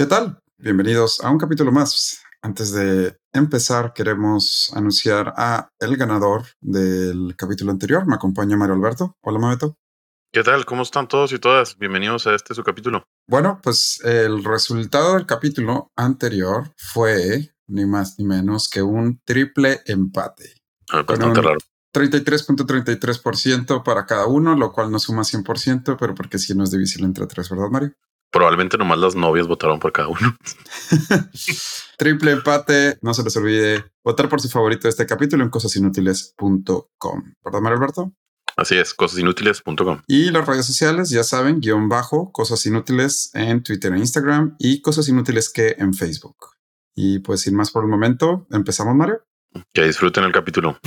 ¿Qué tal? Bienvenidos a un capítulo más. Antes de empezar, queremos anunciar a el ganador del capítulo anterior. Me acompaña Mario Alberto. Hola, Mabeto. ¿Qué tal? ¿Cómo están todos y todas? Bienvenidos a este su capítulo. Bueno, pues el resultado del capítulo anterior fue ni más ni menos que un triple empate. Ah, bastante raro. 33.33% para cada uno, lo cual no suma 100%, pero porque si no es difícil entre tres, ¿verdad, Mario? Probablemente nomás las novias votaron por cada uno. Triple empate. No se les olvide votar por su favorito de este capítulo en cosasinútiles.com. ¿Verdad, Mario Alberto? Así es, cosasinútiles.com. Y las redes sociales, ya saben, guion bajo, cosas inútiles en Twitter e Instagram y cosas inútiles que en Facebook. Y pues sin más por el momento, empezamos, Mario. Que disfruten el capítulo.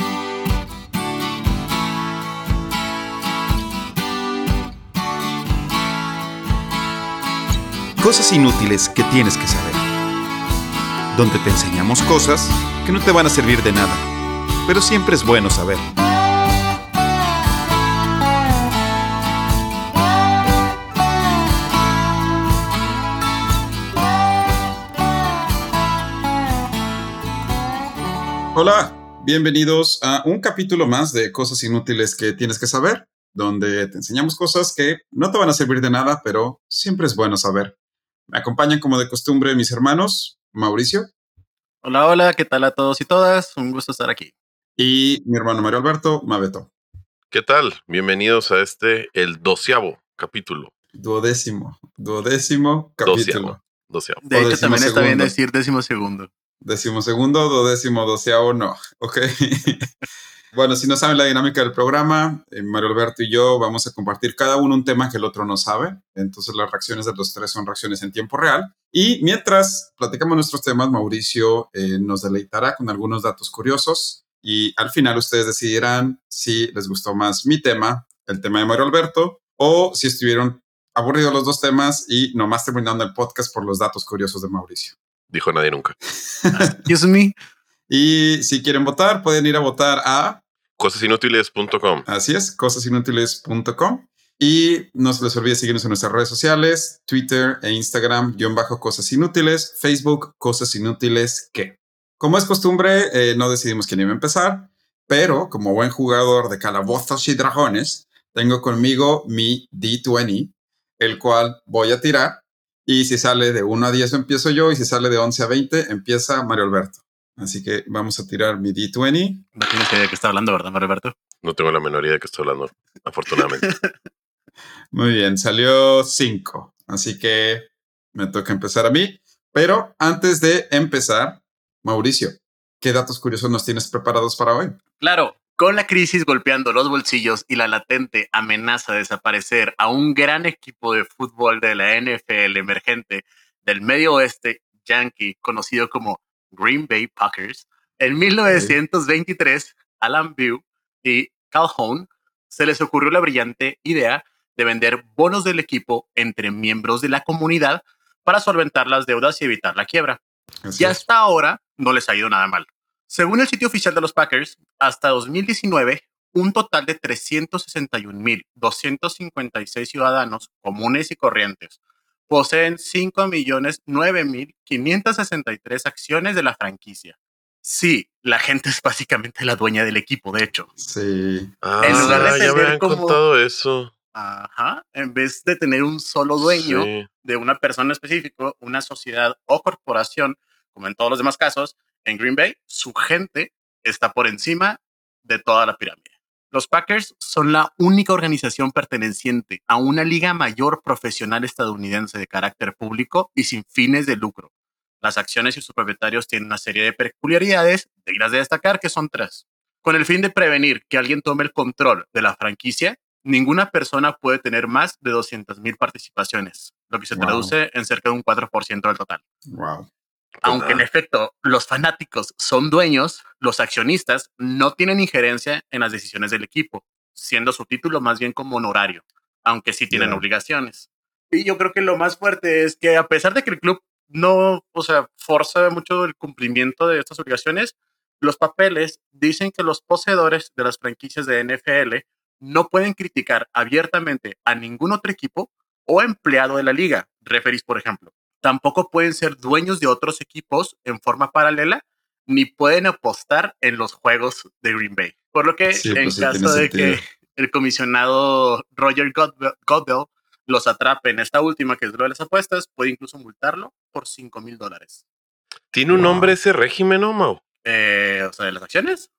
Cosas inútiles que tienes que saber. Donde te enseñamos cosas que no te van a servir de nada, pero siempre es bueno saber. Hola, bienvenidos a un capítulo más de Cosas inútiles que tienes que saber, donde te enseñamos cosas que no te van a servir de nada, pero siempre es bueno saber. Me acompañan como de costumbre mis hermanos, Mauricio. Hola, hola, ¿qué tal a todos y todas? Un gusto estar aquí. Y mi hermano Mario Alberto, Mabeto. ¿Qué tal? Bienvenidos a este, el doceavo capítulo. Duodécimo, duodécimo capítulo. Doceavo. De hecho, también está bien decir décimo segundo. Décimo segundo, duodécimo, doceavo, no. Ok. Bueno, si no saben la dinámica del programa, eh, Mario Alberto y yo vamos a compartir cada uno un tema que el otro no sabe. Entonces las reacciones de los tres son reacciones en tiempo real. Y mientras platicamos nuestros temas, Mauricio eh, nos deleitará con algunos datos curiosos y al final ustedes decidirán si les gustó más mi tema, el tema de Mario Alberto, o si estuvieron aburridos los dos temas y nomás terminando el podcast por los datos curiosos de Mauricio. Dijo nadie nunca. Excuse me. Y si quieren votar, pueden ir a votar a Cosasinútiles.com. Así es, cosasinútiles.com. Y no se les olvide seguirnos en nuestras redes sociales, Twitter e Instagram, guion bajo Cosas Inútiles, Facebook, Cosas Inútiles que. Como es costumbre, eh, no decidimos quién iba a empezar, pero como buen jugador de calabozos y dragones, tengo conmigo mi D20, el cual voy a tirar. Y si sale de 1 a 10 empiezo yo, y si sale de 11 a 20 empieza Mario Alberto. Así que vamos a tirar mi D20. No tienes idea de qué está hablando, ¿verdad, Mario Alberto? No tengo la menor idea de qué estoy hablando, afortunadamente. Muy bien, salió 5. Así que me toca empezar a mí. Pero antes de empezar, Mauricio, ¿qué datos curiosos nos tienes preparados para hoy? Claro, con la crisis golpeando los bolsillos y la latente amenaza de desaparecer a un gran equipo de fútbol de la NFL emergente del medio oeste yankee, conocido como Green Bay Packers, en 1923, Alan Bew y Calhoun se les ocurrió la brillante idea de vender bonos del equipo entre miembros de la comunidad para solventar las deudas y evitar la quiebra. y hasta ahora no les ha ido nada mal. Según el sitio oficial de los Packers, hasta 2019, un total de 361.256 ciudadanos comunes y corrientes poseen 5.009.563 acciones de la franquicia. Sí, la gente es básicamente la dueña del equipo, de hecho. Sí. Ah, en lugar de ya me han contado eso. Ajá, en vez de tener un solo dueño de una persona específica, una sociedad o corporación, como en todos los demás casos, en Green Bay, su gente está por encima de toda la pirámide. Los Packers son la única organización perteneciente a una liga mayor profesional estadounidense de carácter público y sin fines de lucro. Las acciones y sus propietarios tienen una serie de peculiaridades, dignas de destacar, que son tres. Con el fin de prevenir que alguien tome el control de la franquicia, ninguna persona puede tener más de 200.000 participaciones, lo que se traduce en cerca de un 4% del total. Wow. Aunque en efecto los fanáticos son dueños, los accionistas no tienen injerencia en las decisiones del equipo, siendo su título más bien como honorario, aunque sí tienen obligaciones. Y yo creo que lo más fuerte es que a pesar de que el club no, o sea, forza mucho el cumplimiento de estas obligaciones, los papeles dicen que los poseedores de las franquicias de NFL no pueden criticar abiertamente a ningún otro equipo o empleado de la liga, referís por ejemplo, tampoco pueden ser dueños de otros equipos en forma paralela, ni pueden apostar en los juegos de Green Bay. Por lo que en pues caso de que el comisionado Roger Godbell los atrape en esta última, que es lo de las apuestas, puede incluso multarlo por 5 mil dólares. ¿Tiene un nombre ese régimen, no, Mau? Eh, o sea, de las acciones.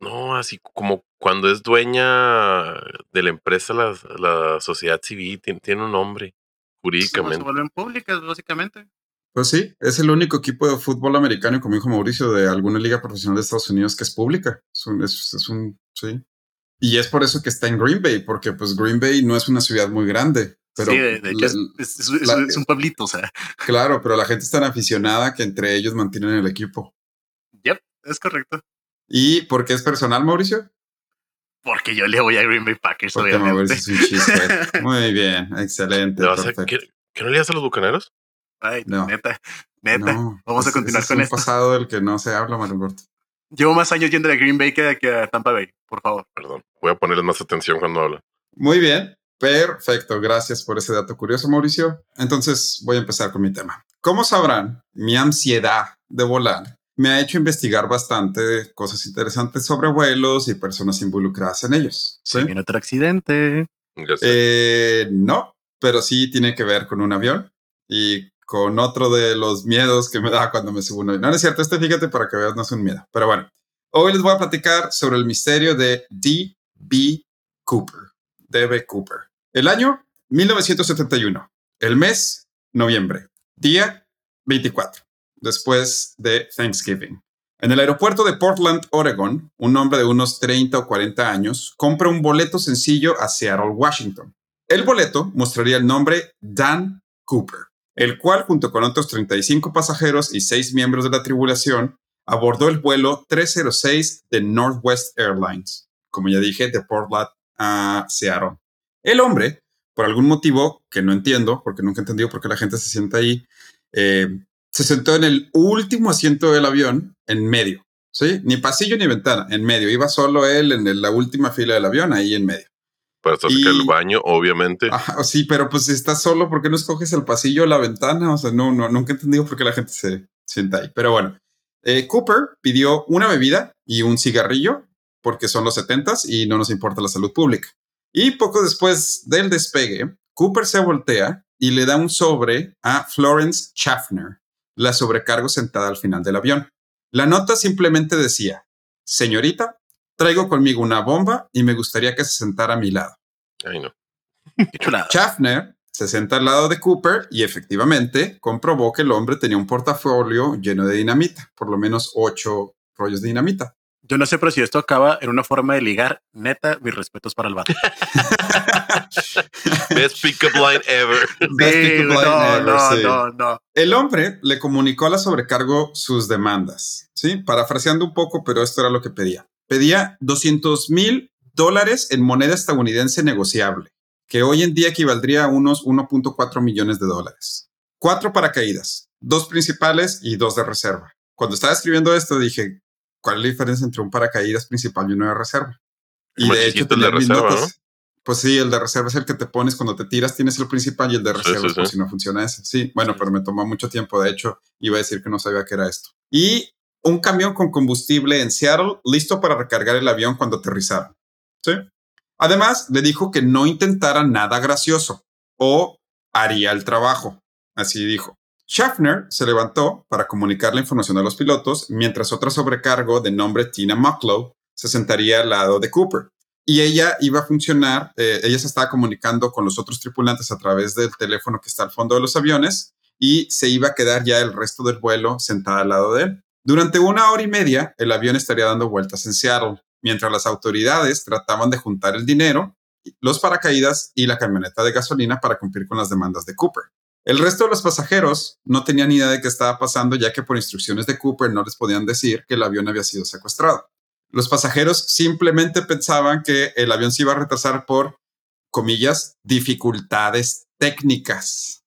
No, así como cuando es dueña de la empresa, la, sociedad civil, tiene, un nombre jurídicamente. Se vuelven públicas, básicamente. Pues sí, es el único equipo de fútbol americano, como dijo Mauricio, de alguna liga profesional de Estados Unidos que es pública. Es un, es un sí. Y es por eso que está en Green Bay, porque pues Green Bay no es una ciudad muy grande. Pero sí, de, hecho es, un pueblito, o sea. Claro, pero la gente es tan aficionada que entre ellos mantienen el equipo. Yep, es correcto. ¿Y por qué es personal, Mauricio? Porque yo le voy a Green Bay Packers, Porque obviamente. Es un chiste. Muy bien, excelente. ¿qué, ¿qué, no le das a los bucaneros? Ay, no. neta, neta. Vamos a continuar con esto. Es un pasado del que no se habla, Mario Llevo más años yendo a Green Bay que, que a Tampa Bay, por favor. Perdón, voy a ponerles más atención cuando hablo. Muy bien, perfecto. Gracias por ese dato curioso, Mauricio. Entonces voy a empezar con mi tema. Como sabrán, mi ansiedad de volar me ha hecho investigar bastante cosas interesantes sobre vuelos y personas involucradas en ellos. ¿Sí? ¿En otro accidente? Eh, no, pero sí tiene que ver con un avión y con otro de los miedos que me da cuando me subo un avión. No, es cierto, este fíjate para que veas, no es un miedo. Pero bueno, hoy les voy a platicar sobre el misterio de D.B. Cooper. D.B. Cooper. El año 1971. El mes, noviembre. Día 24, después de Thanksgiving. En el aeropuerto de Portland, Oregon, un hombre de unos 30 o 40 años compra un boleto sencillo a Seattle, Washington. El boleto mostraría el nombre Dan Cooper el cual, junto con otros 35 pasajeros y 6 miembros de la tripulación, abordó el vuelo 306 de Northwest Airlines, como ya dije, de Portland a Seattle. El hombre, por algún motivo que no entiendo, porque nunca he entendido por qué la gente se sienta ahí, eh, se sentó en el último asiento del avión, en medio, ¿sí? Ni pasillo ni ventana, en medio. Iba solo él en la última fila del avión, ahí en medio. Para estar el baño, obviamente. sí, pero pues si estás solo, ¿por qué no escoges el pasillo o la ventana? O sea, no, no, nunca he entendido por qué la gente se sienta ahí. Pero bueno, eh, Cooper pidió una bebida y un cigarrillo porque son los setentas y no nos importa la salud pública. Y poco después del despegue, Cooper se voltea y le da un sobre a Florence Schaffner, la sobrecargo sentada al final del avión. La nota simplemente decía, señorita, Traigo conmigo una bomba y me gustaría que se sentara a mi lado. Ay, no. Schaffner se senta al lado de Cooper y efectivamente comprobó que el hombre tenía un portafolio lleno de dinamita, por lo menos ocho rollos de dinamita. Yo no sé, pero si esto acaba en una forma de ligar, neta, mis respetos para el vato. Best pickup line ever. Best line no, ever. No, no, no. El hombre le comunicó a la sobrecargo sus demandas, ¿sí? Parafraseando un poco, pero esto era lo que pedía pedía 200 mil dólares en moneda estadounidense negociable, que hoy en día equivaldría a unos 1.4 millones de dólares. Cuatro paracaídas, dos principales y dos de reserva. Cuando estaba escribiendo esto dije, ¿cuál es la diferencia entre un paracaídas principal y uno de reserva? Y de hecho, el de reserva, Pues sí, el de reserva es el que te pones cuando te tiras, tienes el principal y el de reserva es por si no funciona ese. Sí, bueno, pero me tomó mucho tiempo. De hecho, iba a decir que no sabía qué era esto. Y un camión con combustible en Seattle listo para recargar el avión cuando aterrizaron. ¿Sí? Además, le dijo que no intentara nada gracioso o haría el trabajo. Así dijo. Schaffner se levantó para comunicar la información a los pilotos, mientras otra sobrecargo de nombre Tina Mucklow se sentaría al lado de Cooper. Y ella iba a funcionar, eh, ella se estaba comunicando con los otros tripulantes a través del teléfono que está al fondo de los aviones y se iba a quedar ya el resto del vuelo sentada al lado de él. Durante una hora y media, el avión estaría dando vueltas en Seattle, mientras las autoridades trataban de juntar el dinero, los paracaídas y la camioneta de gasolina para cumplir con las demandas de Cooper. El resto de los pasajeros no tenían idea de qué estaba pasando, ya que por instrucciones de Cooper no les podían decir que el avión había sido secuestrado. Los pasajeros simplemente pensaban que el avión se iba a retrasar por, comillas, dificultades técnicas.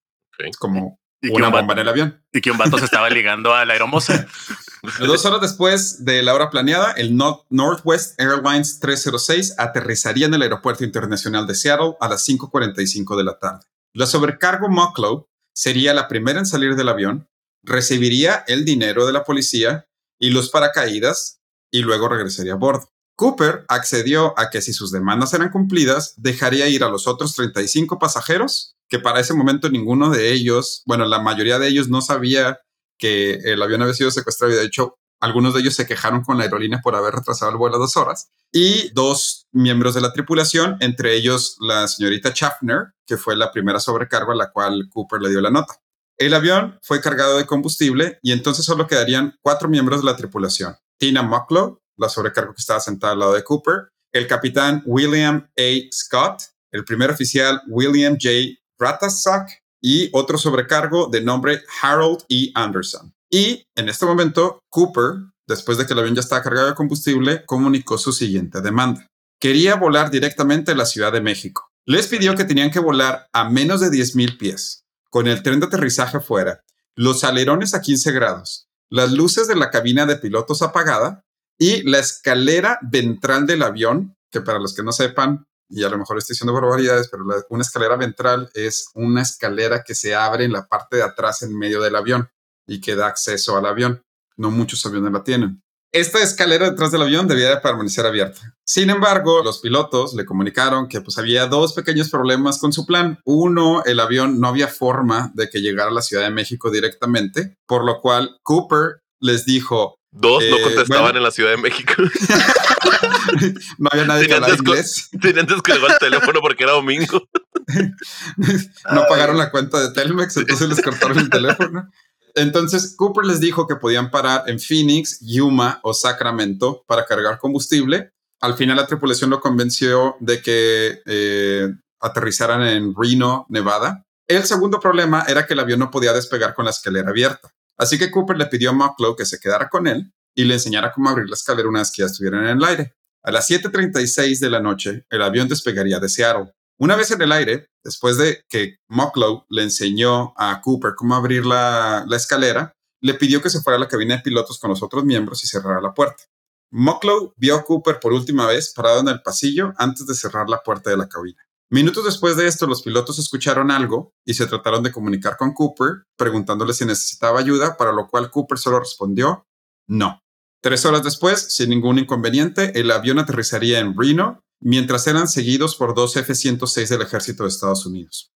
Como una bomba en el avión. Y que un vato se estaba ligando a la aeromoza. Dos horas después de la hora planeada, el Northwest Airlines 306 aterrizaría en el aeropuerto internacional de Seattle a las 5.45 de la tarde. La sobrecargo Mucklow sería la primera en salir del avión, recibiría el dinero de la policía y los paracaídas y luego regresaría a bordo. Cooper accedió a que si sus demandas eran cumplidas, dejaría ir a los otros 35 pasajeros, que para ese momento ninguno de ellos, bueno, la mayoría de ellos no sabía que el avión había sido secuestrado y de hecho algunos de ellos se quejaron con la aerolínea por haber retrasado el vuelo dos horas. Y dos miembros de la tripulación, entre ellos la señorita Schaffner, que fue la primera sobrecargo a la cual Cooper le dio la nota. El avión fue cargado de combustible y entonces solo quedarían cuatro miembros de la tripulación. Tina Mucklow, la sobrecargo que estaba sentada al lado de Cooper, el capitán William A. Scott, el primer oficial William J. Ratasak y otro sobrecargo de nombre Harold E. Anderson. Y en este momento, Cooper, después de que el avión ya estaba cargado de combustible, comunicó su siguiente demanda. Quería volar directamente a la Ciudad de México. Les pidió que tenían que volar a menos de 10.000 pies, con el tren de aterrizaje afuera, los alerones a 15 grados, las luces de la cabina de pilotos apagada y la escalera ventral del avión, que para los que no sepan, y a lo mejor estoy diciendo barbaridades, pero una escalera ventral es una escalera que se abre en la parte de atrás en medio del avión y que da acceso al avión. No muchos aviones la tienen. Esta escalera detrás del avión debía de permanecer abierta. Sin embargo, los pilotos le comunicaron que pues había dos pequeños problemas con su plan. Uno, el avión no había forma de que llegara a la Ciudad de México directamente, por lo cual Cooper les dijo, Dos no eh, contestaban en la Ciudad de México. no había nadie que hablara inglés. Tenían descargado el teléfono porque era domingo. no pagaron la cuenta de Telmex, entonces les cortaron el teléfono. Entonces Cooper les dijo que podían parar en Phoenix, Yuma o Sacramento para cargar combustible. Al final la tripulación lo convenció de que eh, aterrizaran en Reno, Nevada. El segundo problema era que el avión no podía despegar con la escalera abierta. Así que Cooper le pidió a Mucklow que se quedara con él y le enseñara cómo abrir la escalera una vez que ya estuvieran en el aire. A las 7.36 de la noche, el avión despegaría de Seattle. Una vez en el aire, después de que Mucklow le enseñó a Cooper cómo abrir la, escalera, le pidió que se fuera a la cabina de pilotos con los otros miembros y cerrara la puerta. Mucklow vio a Cooper por última vez parado en el pasillo antes de cerrar la puerta de la cabina. Minutos después de esto, los pilotos escucharon algo y se trataron de comunicar con Cooper, preguntándole si necesitaba ayuda, para lo cual Cooper solo respondió no. Tres horas después, sin ningún inconveniente, el avión aterrizaría en Reno mientras eran seguidos por dos F-106 del ejército de Estados Unidos.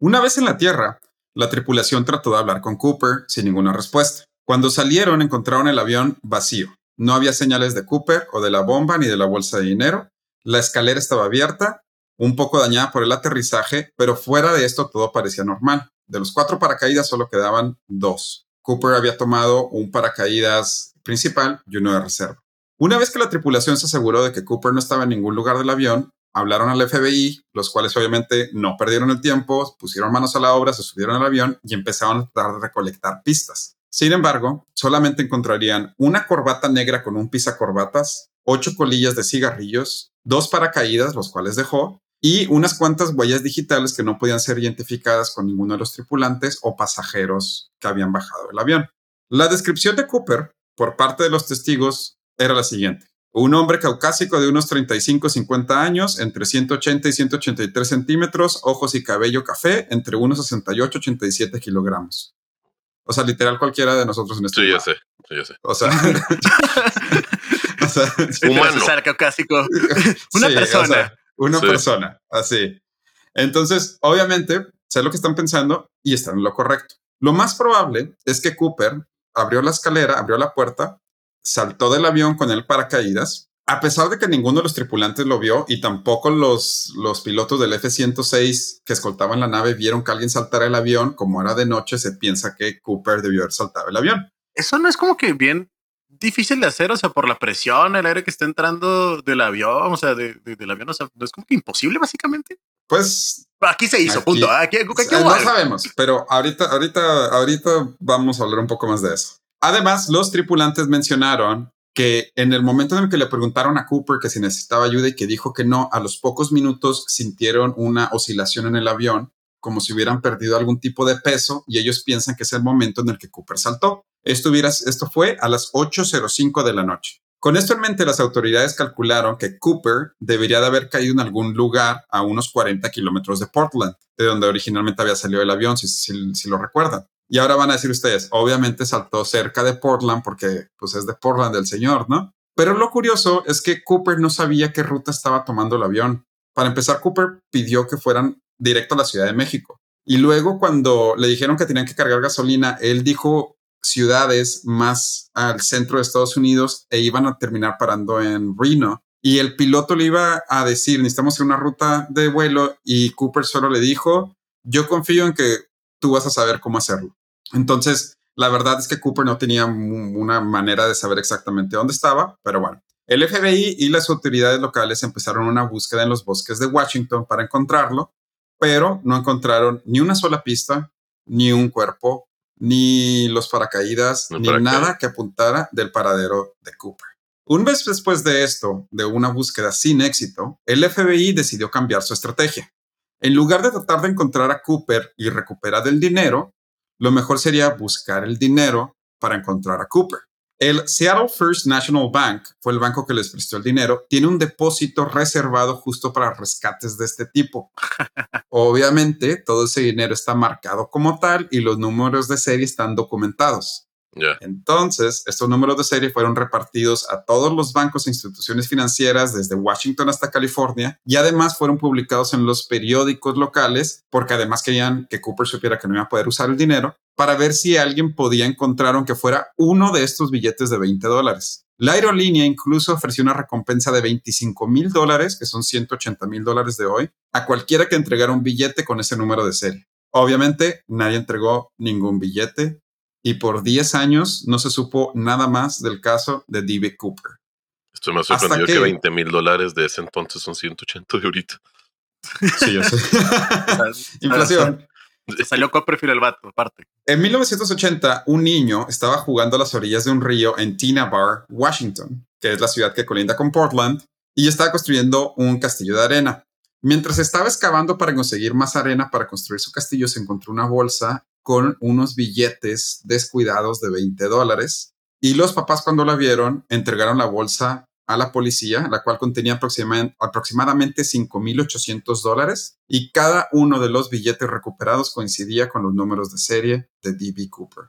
Una vez en la Tierra, la tripulación trató de hablar con Cooper sin ninguna respuesta. Cuando salieron encontraron el avión vacío. No había señales de Cooper o de la bomba ni de la bolsa de dinero. La escalera estaba abierta, un poco dañada por el aterrizaje, pero fuera de esto todo parecía normal. De los cuatro paracaídas solo quedaban dos. Cooper había tomado un paracaídas principal y uno de reserva. Una vez que la tripulación se aseguró de que Cooper no estaba en ningún lugar del avión, hablaron al FBI, los cuales obviamente no perdieron el tiempo, pusieron manos a la obra, se subieron al avión y empezaron a tratar de recolectar pistas. Sin embargo, solamente encontrarían una corbata negra con un pisacorbatas, ocho colillas de cigarrillos, dos paracaídas, los cuales dejó, y unas cuantas huellas digitales que no podían ser identificadas con ninguno de los tripulantes o pasajeros que habían bajado del avión. La descripción de Cooper por parte de los testigos era la siguiente. Un hombre caucásico de unos 35-50 años, entre 180 y 183 centímetros, ojos y cabello café, entre unos 68 y 87 kilogramos. O sea, literal cualquiera de nosotros en este Sí, ya sé, sí, ya sé. O sea, o sea humano. caucásico. Una persona. una persona, así. Entonces, obviamente, sé lo que están pensando y están en lo correcto. Lo más probable es que Cooper abrió la escalera, abrió la puerta saltó del avión con el paracaídas, a pesar de que ninguno de los tripulantes lo vio y tampoco los, los pilotos del F-106 que escoltaban la nave vieron que alguien saltara el avión, como era de noche, se piensa que Cooper debió haber saltado el avión. Eso no es como que bien difícil de hacer, o sea, por la presión, el aire que está entrando del avión, o sea, del avión, o sea, no es como que imposible básicamente. Pues aquí se hizo, punto. Aquí, no sabemos, pero ahorita, ahorita, ahorita vamos a hablar un poco más de eso. Además, los tripulantes mencionaron que en el momento en el que le preguntaron a Cooper que si necesitaba ayuda y que dijo que no, a los pocos minutos sintieron una oscilación en el avión, como si hubieran perdido algún tipo de peso, y ellos piensan que es el momento en el que Cooper saltó. Esto, fue a las 8.05 de la noche. Con esto en mente, las autoridades calcularon que Cooper debería de haber caído en algún lugar a unos 40 kilómetros de Portland, de donde originalmente había salido el avión, si, lo recuerdan. Y ahora van a decir ustedes, obviamente saltó cerca de Portland porque pues es de Portland del señor, ¿no? Pero lo curioso es que Cooper no sabía qué ruta estaba tomando el avión. Para empezar, Cooper pidió que fueran directo a la Ciudad de México. Y luego cuando le dijeron que tenían que cargar gasolina, él dijo ciudades más al centro de Estados Unidos e iban a terminar parando en Reno. Y el piloto le iba a decir, necesitamos una ruta de vuelo y Cooper solo le dijo, yo confío en que tú vas a saber cómo hacerlo. Entonces, la verdad es que Cooper no tenía una manera de saber exactamente dónde estaba, pero bueno. El FBI y las autoridades locales empezaron una búsqueda en los bosques de Washington para encontrarlo, pero no encontraron ni una sola pista, ni un cuerpo, ni los paracaídas, ni nada que apuntara del paradero de Cooper. Un mes después de esto, de una búsqueda sin éxito, el FBI decidió cambiar su estrategia. En lugar de tratar de encontrar a Cooper y recuperar el dinero, lo mejor sería buscar el dinero para encontrar a Cooper. El Seattle First National Bank fue el banco que les prestó el dinero. Tiene un depósito reservado justo para rescates de este tipo. Obviamente, todo ese dinero está marcado como tal y los números de serie están documentados. Entonces, estos números de serie fueron repartidos a todos los bancos e instituciones financieras desde Washington hasta California y además fueron publicados en los periódicos locales porque además querían que Cooper supiera que no iba a poder usar el dinero para ver si alguien podía encontrar aunque fuera uno de estos billetes de 20 dólares. La aerolínea incluso ofreció una recompensa de 25 mil dólares, que son 180 mil dólares de hoy, a cualquiera que entregara un billete con ese número de serie. Obviamente, nadie entregó ningún billete, y por 10 años no se supo nada más del caso de D.B. Cooper. Estoy más sorprendido que, 20 mil dólares de ese entonces son 180 de ahorita. Sí, yo sé. Inflación. Salió Copperfield el vato, aparte. En 1980, un niño estaba jugando a las orillas de un río en Tina Bar, Washington, que es la ciudad que colinda con Portland, y estaba construyendo un castillo de arena. Mientras estaba excavando para conseguir más arena para construir su castillo, se encontró una bolsa con unos billetes descuidados de 20 dólares. Y los papás cuando la vieron entregaron la bolsa a la policía, la cual contenía aproximadamente 5.800 dólares y cada uno de los billetes recuperados coincidía con los números de serie de DB Cooper.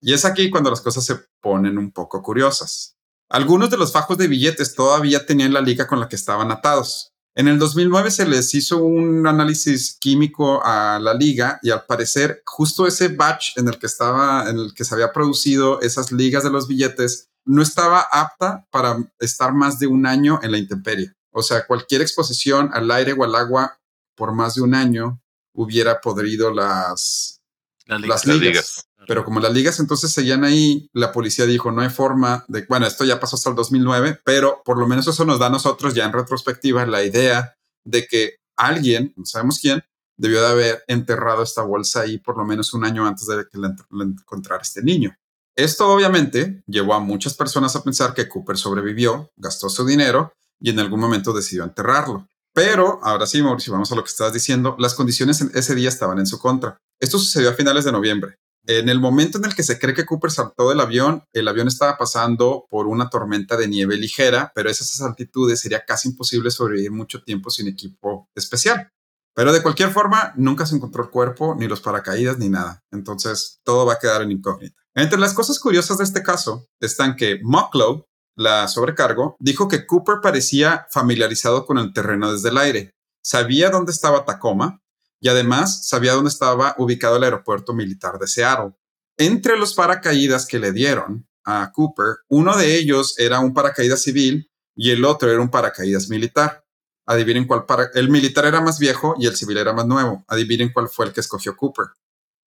Y es aquí cuando las cosas se ponen un poco curiosas. Algunos de los fajos de billetes todavía tenían la liga con la que estaban atados, en el 2009 se les hizo un análisis químico a la liga y al parecer justo ese batch en el que estaba, en el que se había producido esas ligas de los billetes, no estaba apta para estar más de un año en la intemperie. O sea, cualquier exposición al aire o al agua por más de un año hubiera podrido las, las ligas. Pero como las ligas entonces seguían ahí, la policía dijo, no hay forma de, bueno, esto ya pasó hasta el 2009, pero por lo menos eso nos da a nosotros ya en retrospectiva la idea de que alguien, no sabemos quién, debió de haber enterrado esta bolsa ahí por lo menos un año antes de que la, encontrara este niño. Esto obviamente llevó a muchas personas a pensar que Cooper sobrevivió, gastó su dinero y en algún momento decidió enterrarlo. Pero ahora sí, Mauricio, vamos a lo que estabas diciendo. Las condiciones en ese día estaban en su contra. Esto sucedió a finales de noviembre. En el momento en el que se cree que Cooper saltó del avión, el avión estaba pasando por una tormenta de nieve ligera, pero a esas altitudes sería casi imposible sobrevivir mucho tiempo sin equipo especial. Pero de cualquier forma, nunca se encontró el cuerpo, ni los paracaídas, ni nada. Entonces, todo va a quedar en incógnita. Entre las cosas curiosas de este caso están que Mucklow, la sobrecargo, dijo que Cooper parecía familiarizado con el terreno desde el aire. Sabía dónde estaba Tacoma, y además sabía dónde estaba ubicado el aeropuerto militar de Seattle. Entre los paracaídas que le dieron a Cooper, uno de ellos era un paracaídas civil y el otro era un paracaídas militar. Adivinen cuál para el militar era más viejo y el civil era más nuevo. Adivinen cuál fue el que escogió Cooper.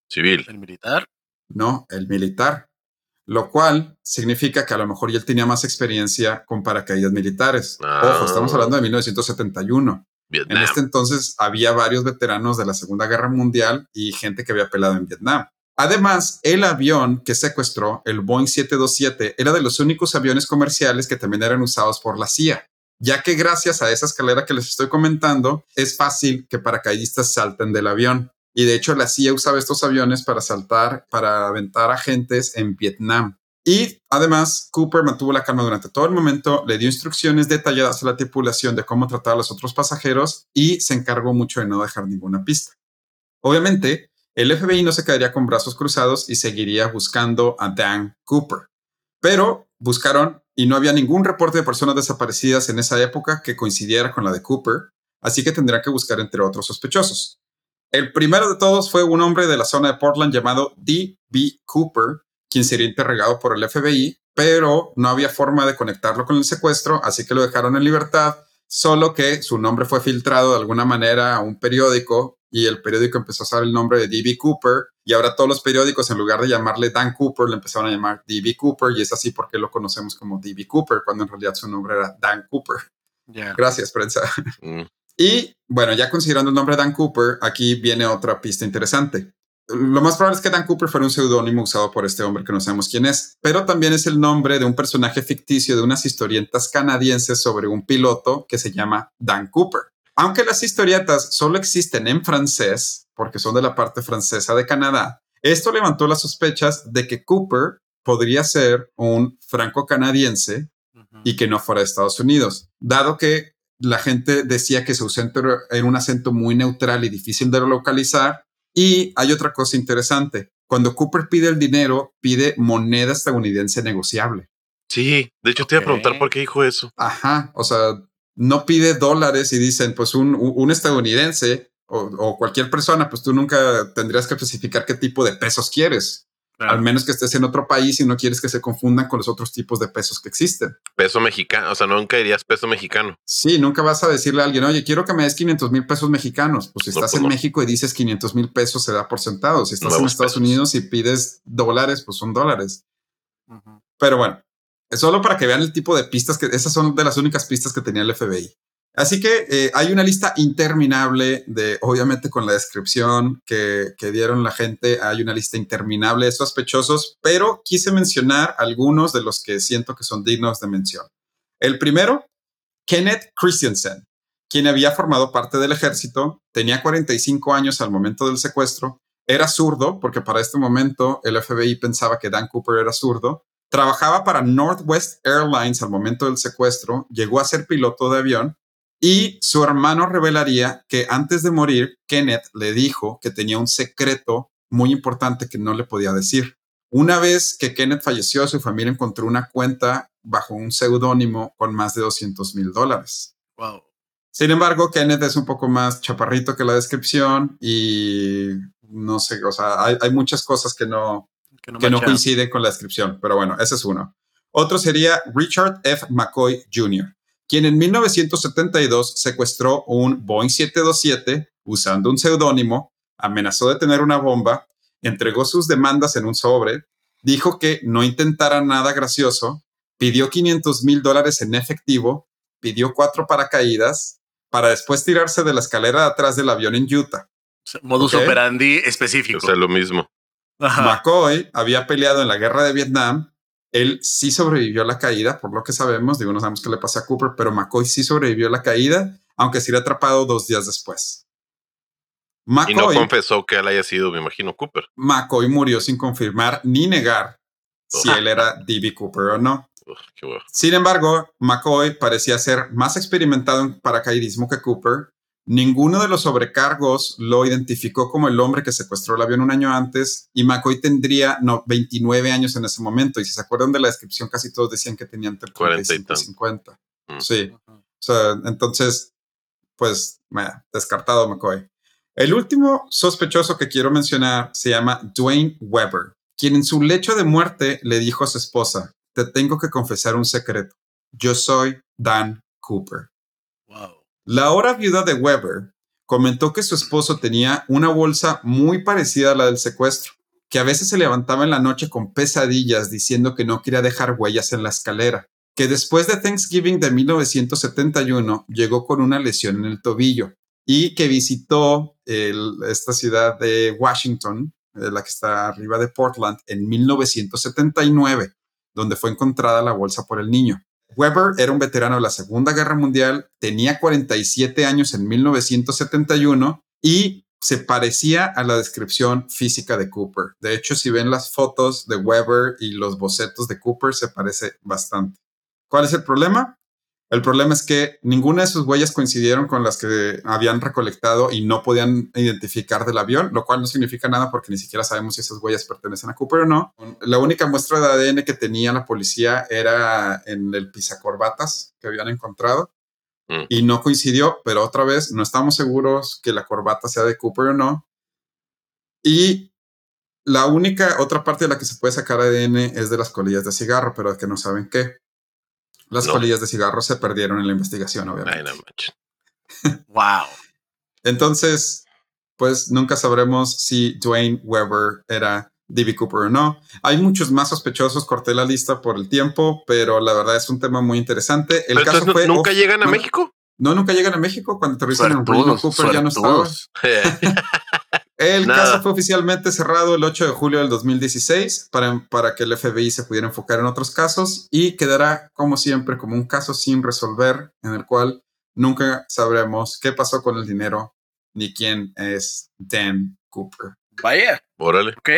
Civil. ¿El militar? No, el militar. Lo cual significa que a lo mejor ya él tenía más experiencia con paracaídas militares. Ojo, estamos ah. hablando de 1971. En este entonces había varios veteranos de la Segunda Guerra Mundial y gente que había pelado en Vietnam. Además, el avión que secuestró, el Boeing 727, era de los únicos aviones comerciales que también eran usados por la CIA, ya que gracias a esa escalera que les estoy comentando, es fácil que paracaidistas salten del avión. Y de hecho, la CIA usaba estos aviones para saltar, para aventar agentes en Vietnam. Y además, Cooper mantuvo la calma durante todo el momento, le dio instrucciones detalladas a la tripulación de cómo tratar a los otros pasajeros y se encargó mucho de no dejar ninguna pista. Obviamente, el FBI no se quedaría con brazos cruzados y seguiría buscando a Dan Cooper. Pero buscaron y no había ningún reporte de personas desaparecidas en esa época que coincidiera con la de Cooper, así que tendrían que buscar entre otros sospechosos. El primero de todos fue un hombre de la zona de Portland llamado D.B. Cooper, quien sería interrogado por el FBI, pero no había forma de conectarlo con el secuestro, así que lo dejaron en libertad, solo que su nombre fue filtrado de alguna manera a un periódico y el periódico empezó a usar el nombre de D.B. Cooper y ahora todos los periódicos en lugar de llamarle Dan Cooper le empezaron a llamar D.B. Cooper y es así porque lo conocemos como D.B. Cooper cuando en realidad su nombre era Dan Cooper. Gracias, prensa. Mm. Y bueno, ya considerando el nombre Dan Cooper, aquí viene otra pista interesante. Lo más probable es que Dan Cooper fuera un seudónimo usado por este hombre que no sabemos quién es, pero también es el nombre de un personaje ficticio de unas historietas canadienses sobre un piloto que se llama Dan Cooper. Aunque las historietas solo existen en francés, porque son de la parte francesa de Canadá, esto levantó las sospechas de que Cooper podría ser un franco-canadiense y que no fuera de Estados Unidos, dado que la gente decía que su acento era un acento muy neutral y difícil de localizar. Y hay otra cosa interesante. Cuando Cooper pide el dinero, pide moneda estadounidense negociable. Sí, de hecho te iba a preguntar por qué dijo eso. Ajá, o sea, no pide dólares y dicen, pues un, estadounidense o, o, cualquier persona, pues tú nunca tendrías que especificar qué tipo de pesos quieres. Al menos que estés en otro país y no quieres que se confundan con los otros tipos de pesos que existen. Peso mexicano, o sea, nunca dirías peso mexicano. Sí, nunca vas a decirle a alguien, oye, quiero que me des 500 mil pesos mexicanos. Pues si estás pues en México y dices 500 mil pesos, se da por sentado. Si estás en Estados Unidos y pides dólares, pues son dólares. Pero bueno, es solo para que vean el tipo de pistas que esas son de las únicas pistas que tenía el FBI. Así que eh, hay una lista interminable de, obviamente con la descripción que, que, dieron la gente, hay una lista interminable de sospechosos, pero quise mencionar algunos de los que siento que son dignos de mención. El primero, Kenneth Christensen, quien había formado parte del ejército, tenía 45 años al momento del secuestro, era zurdo, porque para este momento el FBI pensaba que Dan Cooper era zurdo, trabajaba para Northwest Airlines al momento del secuestro, llegó a ser piloto de avión y su hermano revelaría que antes de morir, Kenneth le dijo que tenía un secreto muy importante que no le podía decir. Una vez que Kenneth falleció, su familia encontró una cuenta bajo un seudónimo con más de 200 mil dólares. Wow. Sin embargo, Kenneth es un poco más chaparrito que la descripción y no sé, o sea, hay, muchas cosas que no, que no, coinciden con la descripción, pero bueno, ese es uno. Otro sería Richard F. McCoy Jr quien en 1972 secuestró un Boeing 727 usando un seudónimo, amenazó de tener una bomba, entregó sus demandas en un sobre, dijo que no intentara nada gracioso, pidió 500 mil dólares en efectivo, pidió cuatro paracaídas para después tirarse de la escalera de atrás del avión en Utah. Modus operandi específico. O sea, lo mismo. McCoy había peleado en la guerra de Vietnam él sí sobrevivió a la caída, por lo que sabemos. Digo, no sabemos qué le pasó a Cooper, pero McCoy sí sobrevivió a la caída, aunque sería atrapado dos días después. McCoy, y no confesó que él haya sido, me imagino, Cooper. McCoy murió sin confirmar ni negar si él era D.B. Cooper o no. Sin embargo, McCoy parecía ser más experimentado en paracaidismo que Cooper Ninguno de los sobrecargos lo identificó como el hombre que secuestró el avión un año antes y McCoy tendría no, 29 años en ese momento. Y si se acuerdan de la descripción, casi todos decían que tenían entre 45 y 50. Mm. Sí. O sea, entonces, pues, descartado McCoy. El último sospechoso que quiero mencionar se llama Dwayne Weber, quien en su lecho de muerte le dijo a su esposa, te tengo que confesar un secreto. Yo soy Dan Cooper. La ahora viuda de Weber comentó que su esposo tenía una bolsa muy parecida a la del secuestro, que a veces se levantaba en la noche con pesadillas diciendo que no quería dejar huellas en la escalera, que después de Thanksgiving de 1971 llegó con una lesión en el tobillo y que visitó esta ciudad de Washington, eh, la que está arriba de Portland, en 1979, donde fue encontrada la bolsa por el niño. Weber era un veterano de la Segunda Guerra Mundial, tenía 47 años en 1971 y se parecía a la descripción física de Cooper. De hecho, si ven las fotos de Weber y los bocetos de Cooper, se parece bastante. ¿Cuál es el problema? El problema es que ninguna de sus huellas coincidieron con las que habían recolectado y no podían identificar del avión, lo cual no significa nada porque ni siquiera sabemos si esas huellas pertenecen a Cooper o no. La única muestra de ADN que tenía la policía era en el pisacorbatas que habían encontrado mm. y no coincidió, pero otra vez no estamos seguros que la corbata sea de Cooper o no. Y la única otra parte de la que se puede sacar ADN es de las colillas de cigarro, pero que no saben qué. Las colillas de cigarro se perdieron en la investigación, obviamente. wow. Entonces, pues nunca sabremos si Dwayne Weber era D.B. Cooper o no. Hay muchos más sospechosos, corté la lista por el tiempo, pero la verdad es un tema muy interesante. El caso fue, ¿Nunca llegan a México? No, nunca llegan a México. Cuando aterrizan en Reno, Cooper ya no estaba. El caso fue oficialmente cerrado el 8 de julio del 2016 para, para que el FBI se pudiera enfocar en otros casos y quedará, como siempre, como un caso sin resolver en el cual nunca sabremos qué pasó con el dinero ni quién es Dan Cooper. Vaya. Órale. Ok.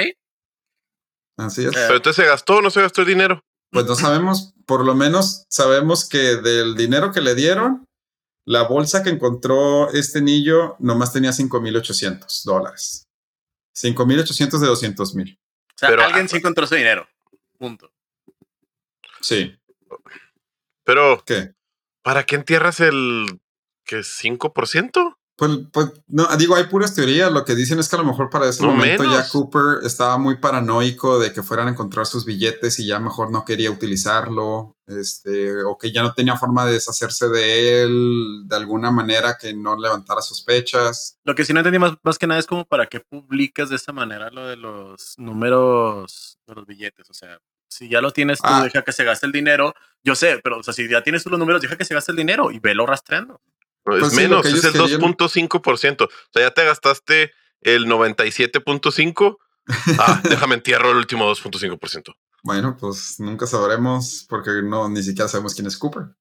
Así es. Pero entonces se gastó o no se gastó el dinero. Pues no sabemos, por lo menos sabemos que del dinero que le dieron, la bolsa que encontró este niño nomás tenía 5.800 dólares. 5.800 de 200.000. O sea, Pero, alguien sí encontró ese dinero. Punto. Sí. Pero, ¿qué? ¿Para qué entierras el que 5%? Pues, pues, no, digo, hay puras teorías. Lo que dicen es que a lo mejor para ese momento ya Cooper estaba muy paranoico de que fueran a encontrar sus billetes y ya mejor no quería utilizarlo, este, o que ya no tenía forma de deshacerse de él de alguna manera que no levantara sospechas. Lo que sí no entendí más, más que nada es como para qué publicas de esa manera lo de los números de los billetes. O sea, si ya lo tienes tú, ah. deja que se gaste el dinero. Yo sé, pero o sea, si ya tienes tú los números, deja que se gaste el dinero y velo rastreando. Es menos, es el 2.5%. O sea, ya te gastaste el 97.5%. Ah, déjame entierro el último 2.5%. Bueno, pues nunca sabremos porque no ni siquiera sabemos quién es Cooper.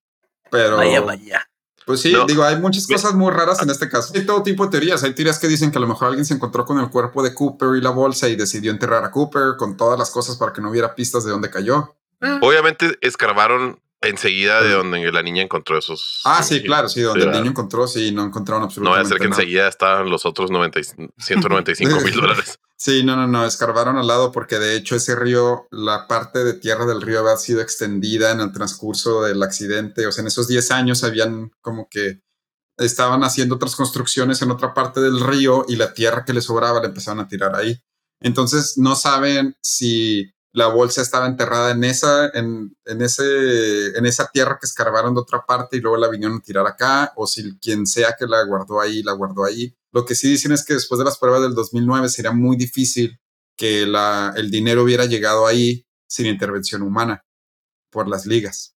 Pero. Vaya, vaya. Pues sí, digo, hay muchas cosas muy raras en este caso. Hay todo tipo de teorías. Hay teorías que dicen que a lo mejor alguien se encontró con el cuerpo de Cooper y la bolsa y decidió enterrar a Cooper con todas las cosas para que no hubiera pistas de dónde cayó. Obviamente escarbaron enseguida de donde la niña encontró esos. Ah, sí, claro, sí, donde el niño encontró, sí, no encontraron absolutamente No voy a ser que enseguida estaban los otros 90, 195 mil dólares. Sí, no, no, no, escarbaron al lado porque de hecho ese río, la parte de tierra del río había sido extendida en el transcurso del accidente. O sea, en esos 10 años habían como que estaban haciendo otras construcciones en otra parte del río y la tierra que les sobraba la empezaron a tirar ahí. Entonces no saben si la bolsa estaba enterrada en esa, en, ese, en esa tierra que escarbaron de otra parte y luego la vinieron a tirar acá, o si quien sea que la guardó ahí, la guardó ahí. Lo que sí dicen es que después de las pruebas del 2009 sería muy difícil que la, el dinero hubiera llegado ahí sin intervención humana por las ligas.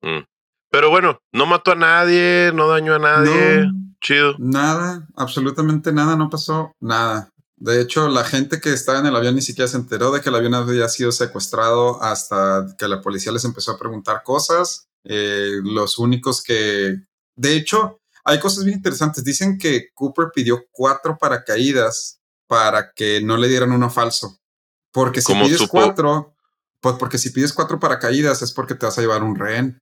Mm. Pero bueno, no mató a nadie, no dañó a nadie. Chido. Nada, absolutamente nada, no pasó nada. De hecho, la gente que estaba en el avión ni siquiera se enteró de que el avión había sido secuestrado hasta que la policía les empezó a preguntar cosas. Eh, los únicos que... De hecho, hay cosas bien interesantes. Dicen que Cooper pidió cuatro paracaídas para que no le dieran uno falso. Porque si pides cuatro, pues porque si pides cuatro paracaídas es porque te vas a llevar un rehén.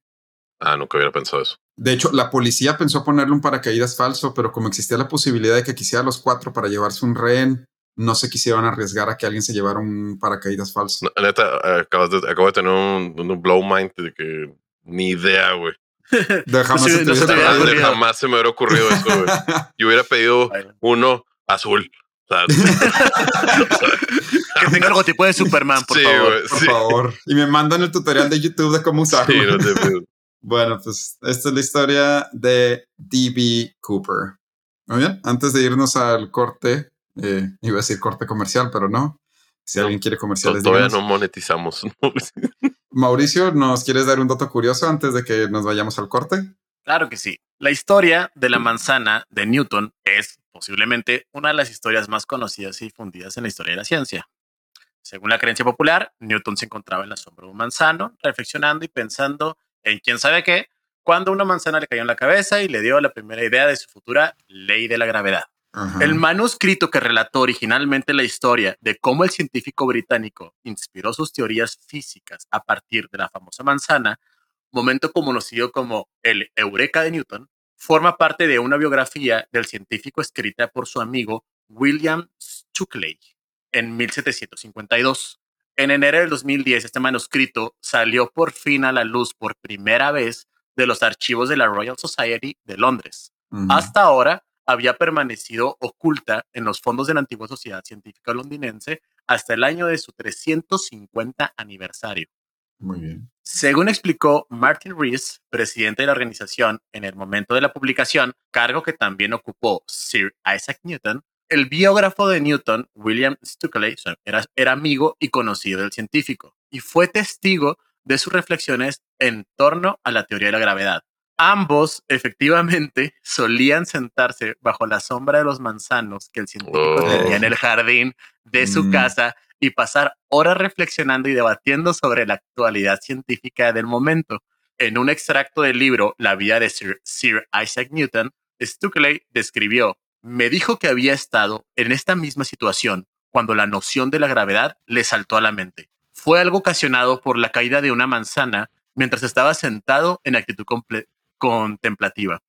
Ah, nunca hubiera pensado eso. De hecho, la policía pensó ponerle un paracaídas falso, pero como existía la posibilidad de que quisiera los cuatro para llevarse un rehén, no se quisieron arriesgar a que alguien se llevara un paracaídas falso. neta, acabo de tener un, blow mind de que ni idea, güey. De jamás, se, jamás se me hubiera ocurrido eso, güey. Yo hubiera pedido uno azul. que tenga algo tipo de Superman, por favor. por favor. Y me mandan el tutorial de YouTube de cómo usarlo. Bueno, pues esta es la historia de DB Cooper. Muy bien, antes de irnos al corte, eh, iba a decir corte comercial, pero no. Si alguien quiere comerciales, todavía no monetizamos. Mauricio, ¿nos quieres dar un dato curioso antes de que nos vayamos al corte? Claro que sí. La historia de la manzana de Newton es posiblemente una de las historias más conocidas y difundidas en la historia de la ciencia. Según la creencia popular, Newton se encontraba en la sombra de un manzano, reflexionando y pensando en quién sabe qué, cuando una manzana le cayó en la cabeza y le dio la primera idea de su futura ley de la gravedad. El manuscrito que relató originalmente la historia de cómo el científico británico inspiró sus teorías físicas a partir de la famosa manzana, momento conocido como el Eureka de Newton, forma parte de una biografía del científico escrita por su amigo William Stukeley en 1752. En enero del 2010, este manuscrito salió por fin a la luz por primera vez de los archivos de la Royal Society de Londres. Hasta ahora había permanecido oculta en los fondos de la antigua Sociedad Científica Londinense hasta el año de su 350 aniversario. Muy bien. Según explicó Martin Rees, presidente de la organización en el momento de la publicación, cargo que también ocupó Sir Isaac Newton, el biógrafo de Newton, William Stukeley, era, era amigo y conocido del científico y fue testigo de sus reflexiones en torno a la teoría de la gravedad. Ambos efectivamente solían sentarse bajo la sombra de los manzanos que el científico tenía en el jardín de su mm. casa y pasar horas reflexionando y debatiendo sobre la actualidad científica del momento. En un extracto del libro La vida de Sir, Sir Isaac Newton, Stukeley describió me dijo que había estado en esta misma situación cuando la noción de la gravedad le saltó a la mente. Fue algo ocasionado por la caída de una manzana mientras estaba sentado en actitud contemplativa.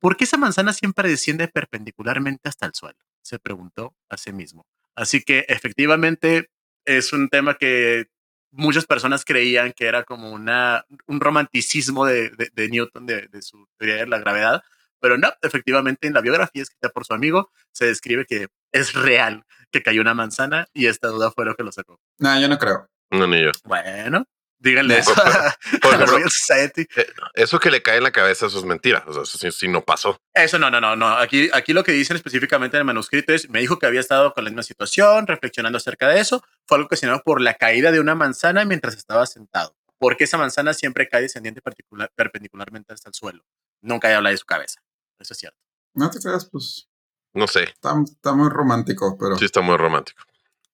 ¿Por qué esa manzana siempre desciende perpendicularmente hasta el suelo? Se preguntó a sí mismo. Así que efectivamente es un tema que muchas personas creían que era como una, un romanticismo de, Newton, de, de, su teoría de la gravedad, pero no, efectivamente en la biografía escrita por su amigo se describe que es real que cayó una manzana y esta duda fue lo que lo sacó. No, yo no creo. No, ni yo. Bueno, díganle eso a, la Royal Society. Eh, eso que le cae en la cabeza, eso es mentira. O sea, eso sí, no pasó. Eso no, no, no, no. Aquí, aquí lo que dicen específicamente en el manuscrito es, me dijo que había estado con la misma situación, reflexionando acerca de eso. Fue algo ocasionado por la caída de una manzana mientras estaba sentado. Porque esa manzana siempre cae descendiente particular, perpendicularmente hasta el suelo. Nunca habla de su cabeza. Eso es cierto. No te creas, pues. No sé. Está, muy romántico, pero. Sí, está muy romántico.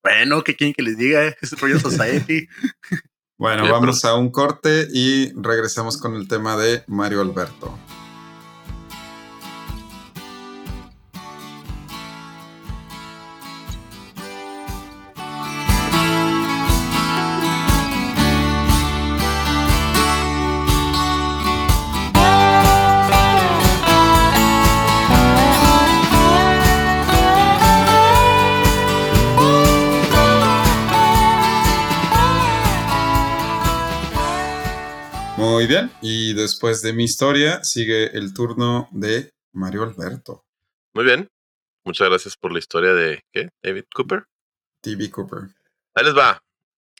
Bueno, ¿qué quieren que les diga? Es rollo Society. bueno, vamos a un corte y regresamos con el tema de Mario Alberto. Bien, y después de mi historia sigue el turno de Mario Alberto. Muy bien, muchas gracias por la historia de ¿qué? David Cooper. TV Cooper. Ahí les va,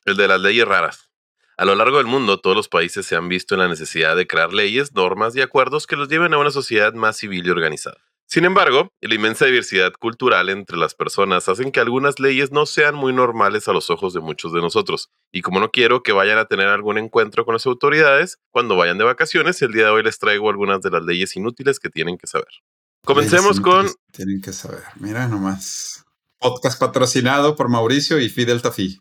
el de las leyes raras. A lo largo del mundo, todos los países se han visto en la necesidad de crear leyes, normas y acuerdos que los lleven a una sociedad más civil y organizada. Sin embargo, la inmensa diversidad cultural entre las personas hacen que algunas leyes no sean muy normales a los ojos de muchos de nosotros. Y como no quiero que vayan a tener algún encuentro con las autoridades, cuando vayan de vacaciones, el día de hoy les traigo algunas de las leyes inútiles que tienen que saber. Comencemos con... Tienen que saber. Mira nomás. Podcast patrocinado por Mauricio y Fidel Tafí.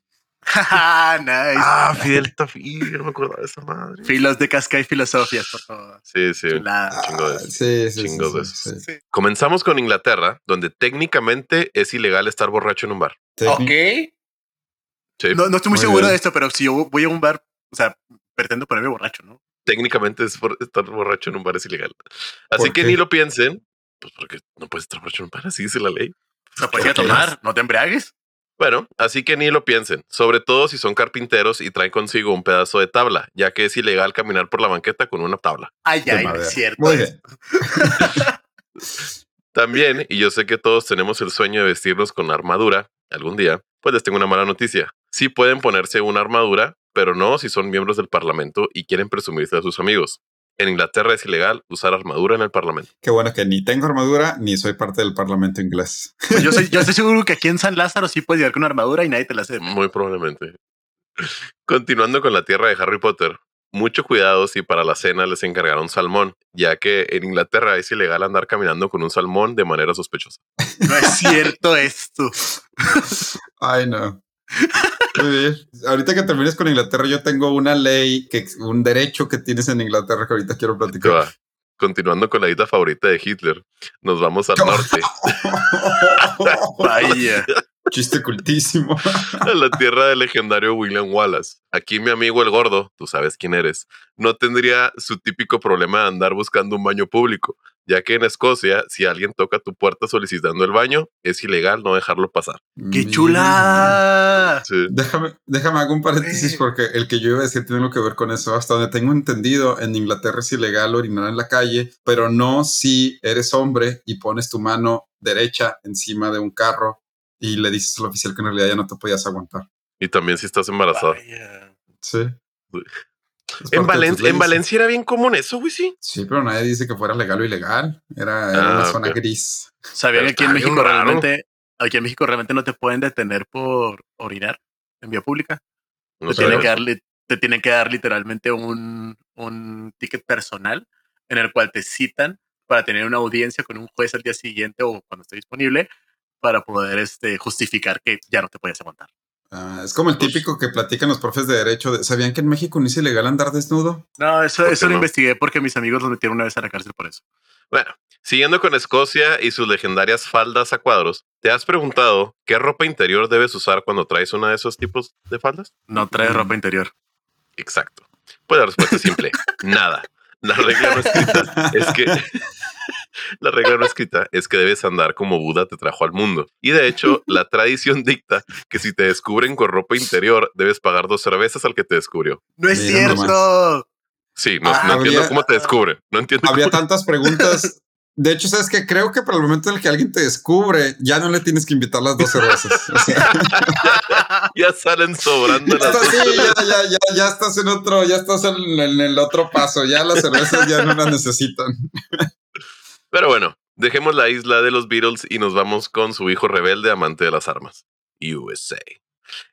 nice. Ah, Fidel Tafí, no me acuerdo de esa madre. Filos de casca y filosofías, por favor. Sí, sí. Chingo de Sí, sí, sí, Comenzamos con Inglaterra, donde técnicamente es ilegal estar borracho en un bar. Ok. No, no, estoy muy, seguro de esto, pero si yo voy a un bar, o sea, pretendo ponerme borracho, ¿no? Técnicamente estar borracho en un bar es ilegal. Así que ni lo piensen, pues porque no puedes estar borracho en un bar, así dice la ley. No puedes tomar, no te embriagues. Bueno, así que ni lo piensen, sobre todo si son carpinteros y traen consigo un pedazo de tabla, ya que es ilegal caminar por la banqueta con una tabla. Ay, ay, es cierto. Muy bien. También, y yo sé que todos tenemos el sueño de vestirnos con armadura algún día, pues les tengo una mala noticia. Sí pueden ponerse una armadura, pero no si son miembros del Parlamento y quieren presumirse a sus amigos en Inglaterra es ilegal usar armadura en el Parlamento. Qué bueno que ni tengo armadura ni soy parte del Parlamento inglés. Pues yo, yo estoy seguro que aquí en San Lázaro sí puedes llegar con armadura y nadie te la hace. Muy probablemente. Continuando con la tierra de Harry Potter. Mucho cuidado si para la cena les encargaron salmón, ya que en Inglaterra es ilegal andar caminando con un salmón de manera sospechosa. No es cierto esto. Ay, no. Muy bien. Ahorita que termines con Inglaterra, yo tengo una ley, que un derecho que tienes en Inglaterra que ahorita quiero platicar. Continuando con la isla favorita de Hitler, nos vamos al norte. Vaya. Chiste cultísimo. a la tierra del legendario William Wallace. Aquí mi amigo el gordo, tú sabes quién eres, no tendría su típico problema de andar buscando un baño público, ya que en Escocia, si alguien toca tu puerta solicitando el baño, es ilegal no dejarlo pasar. ¡Qué chula! Sí. Déjame, déjame hago un paréntesis porque el que yo iba a decir tiene algo que ver con eso. Hasta donde tengo entendido, en Inglaterra es ilegal orinar en la calle, pero no si eres hombre y pones tu mano derecha encima de un carro y le dices al oficial que en realidad ya no te podías aguantar. Y también si estás embarazada. Vaya. Sí. En, Valen- en Valencia era bien común eso, güey, sí. Sí, pero nadie dice que fuera legal o ilegal. Era, era Ah, una zona gris. ¿Sabían que aquí en México raro. realmente, aquí en México realmente no te pueden detener por orinar en vía pública? No te, tienen que dar, li- te tienen que dar literalmente un, un ticket personal en el cual te citan para tener una audiencia con un juez al día siguiente o cuando esté disponible para poder este, justificar que ya no te puedes aguantar. Ah, es como el Pues- típico que platican los profes de derecho. de- ¿Sabían que en México no es ilegal andar desnudo? No, eso, ¿Por eso qué lo investigué porque mis amigos los metieron una vez a la cárcel por eso. Bueno, siguiendo con Escocia y sus legendarias faldas a cuadros, ¿te has preguntado qué ropa interior debes usar cuando traes una de esos tipos de faldas? No trae Mm. ropa interior. Exacto. Pues la respuesta es simple, nada. La regla no escrita es que la regla no escrita es que debes andar como Buda te trajo al mundo. Y de hecho, la tradición dicta que si te descubren con ropa interior, debes pagar dos cervezas al que te descubrió. No es Mira cierto. Sí, no, Ah, no entiendo cómo te descubren. No entiendo Había cómo- tantas preguntas. De hecho, sabes que creo que para el momento en el que alguien te descubre, ya no le tienes que invitar las dos cervezas. O sea, ya salen sobrando las estás, dos sí, ya, ya, ya, ya estás en otro, ya estás en, en el otro paso. Ya las cervezas ya no las necesitan. Pero bueno, dejemos la isla de los Beatles y nos vamos con su hijo rebelde amante de las armas, USA.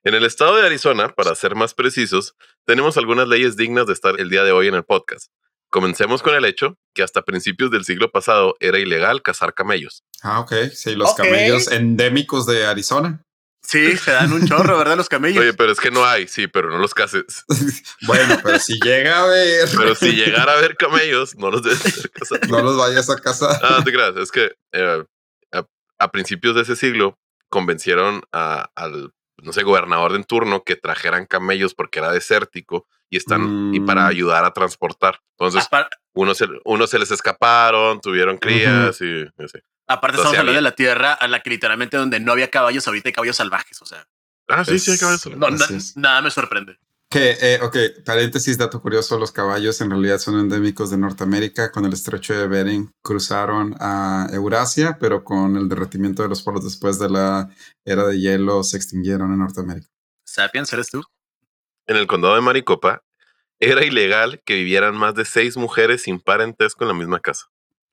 En el estado de Arizona, para ser más precisos, tenemos algunas leyes dignas de estar el día de hoy en el podcast. Comencemos con el hecho que hasta principios del siglo pasado era ilegal cazar camellos. Ah, ok. Sí, los camellos endémicos de Arizona. Sí, se dan un chorro, ¿verdad? Los camellos. Oye, pero es que no hay, sí, pero no los cases. Bueno, pero si llega a ver, Pero si llegara a haber camellos, no los debes cazar. no los vayas a cazar. Ah, no te creas, es que eh, a, a principios de ese siglo convencieron a- al, no sé, gobernador en turno que trajeran camellos porque era desértico y están y para Mm. ayudar a transportar. Entonces, Apar- unos se, unos se les escaparon, tuvieron crías y, y así. Aparte, Entonces, estamos hablando de la tierra a la que literalmente donde no había caballos, ahorita hay caballos salvajes. O sea, Ah, sí, sí, hay caballos. no, na- Así es. nada me sorprende. Que, eh, ok, paréntesis, dato curioso, los caballos en realidad son endémicos de Norteamérica. Con el estrecho de Bering cruzaron a Eurasia, pero con el derretimiento de los polos después de la era de hielo se extinguieron en Norteamérica. Sapiens, ¿eres tú? En el condado de Maricopa era ilegal que vivieran más de seis mujeres sin parentesco en la misma casa.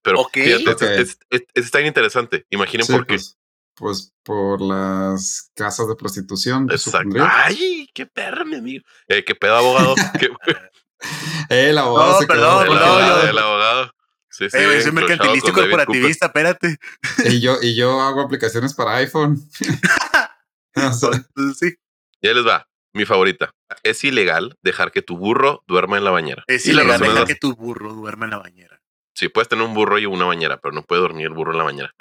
Pero Ok. fíjate, Ok. es, es- es- está bien interesante. Imaginen Sí, por qué. Pues, pues por las casas de prostitución. Exacto. Ay, qué perra, mi amigo. Eh, qué pedo, abogado. Qué- el abogado No, se quedó perdón, el, abogado, yo- el abogado. Sí, sí. Eh, soy mercantilista corporativista, espérate. Y yo, y yo hago aplicaciones para iPhone. Sí. Ya les va. Mi favorita. Es ilegal dejar que tu burro duerma en la bañera. es Y ilegal dejar que tu burro duerma en la bañera. Sí, puedes tener un burro y una bañera, pero no puede dormir el burro en la bañera.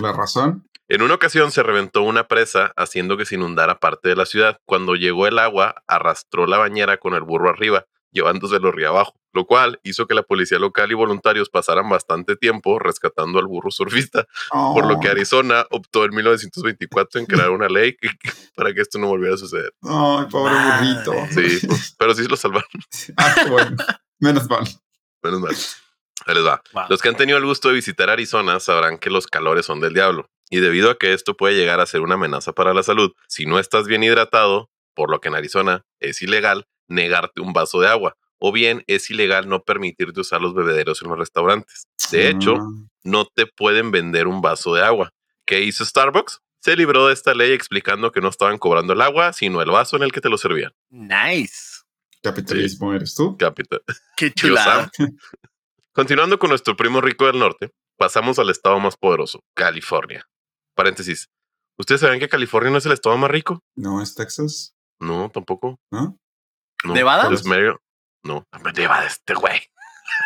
la razón. En una ocasión se reventó una presa haciendo que se inundara parte de la ciudad. Cuando llegó el agua, arrastró la bañera con el burro arriba, llevándoselo río abajo, lo cual hizo que la policía local y voluntarios pasaran bastante tiempo rescatando al burro surfista, por lo que Oh, Arizona optó en 1924 en crear una ley que- para que esto no volviera a suceder. Ay, pobre burrito. Sí, pues, pero sí lo salvaron, Ah, bueno. Menos mal. menos mal. Ahí les va. Wow. Los que han tenido el gusto de visitar Arizona sabrán que los calores son del diablo. Y debido a que esto puede llegar a ser una amenaza para la salud, si no estás bien hidratado, por lo que en Arizona es ilegal negarte un vaso de agua, o bien es ilegal no permitirte usar los bebederos en los restaurantes. De hecho, no te pueden vender un vaso de agua. ¿Qué hizo Starbucks? Se libró de esta ley explicando que no estaban cobrando el agua, sino el vaso en el que te lo servían. Nice. capitalismo eres tú. Capita. Qué chulada. Continuando con nuestro primo rico del norte, pasamos al estado más poderoso, California. Paréntesis. ¿Ustedes saben que California no es el estado más rico? No es Texas, No, tampoco. ¿no? No. ¿Nevada? Es medio. No, Nevada este güey.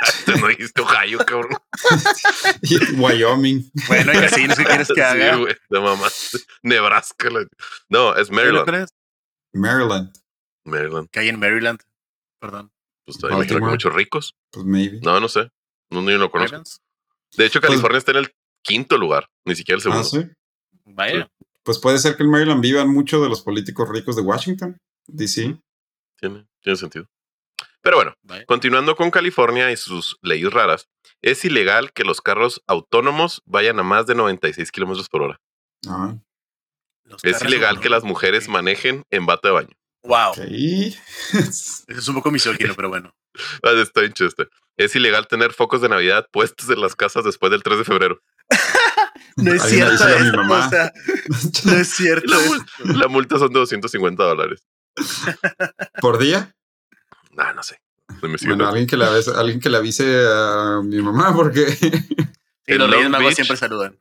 Te no dijiste Ohio, cabrón. Wyoming. Bueno, y así no sé qué quieres que haga. Sí, güey, de mamá. Nebraska. la- No, es ¿Qué Maryland. crees? Maryland. Maryland. Que hay en Maryland. Perdón. Pues imagino que muchos ricos. Pues maybe. No, no sé. No, no, yo no lo conozco. Ravens. De hecho, Pues- California está en el quinto lugar, ni siquiera el segundo. Ah, sí. Vaya. Pues puede ser que en Maryland vivan muchos de los políticos ricos de Washington, DC. Tiene, tiene sentido. Pero bueno, vaya. continuando con California y sus leyes raras, es ilegal que los carros autónomos vayan a más de 96 kilómetros por hora. Ah, Es ilegal que las mujeres manejen en bata de baño. Wow. ok. Eso es un poco misógino, pero bueno. Ah, está bien chido este. Es ilegal tener focos de Navidad puestos en las casas después del 3 de febrero. No es cierto dice mi esto, mamá. o sea, no es cierto La, mul- la multa son de 250 dólares. ¿Por día? Ah, no sé. No me Bueno, alguien que, le avise, alguien que le avise a mi mamá porque... En los Reyes Magos siempre saludan.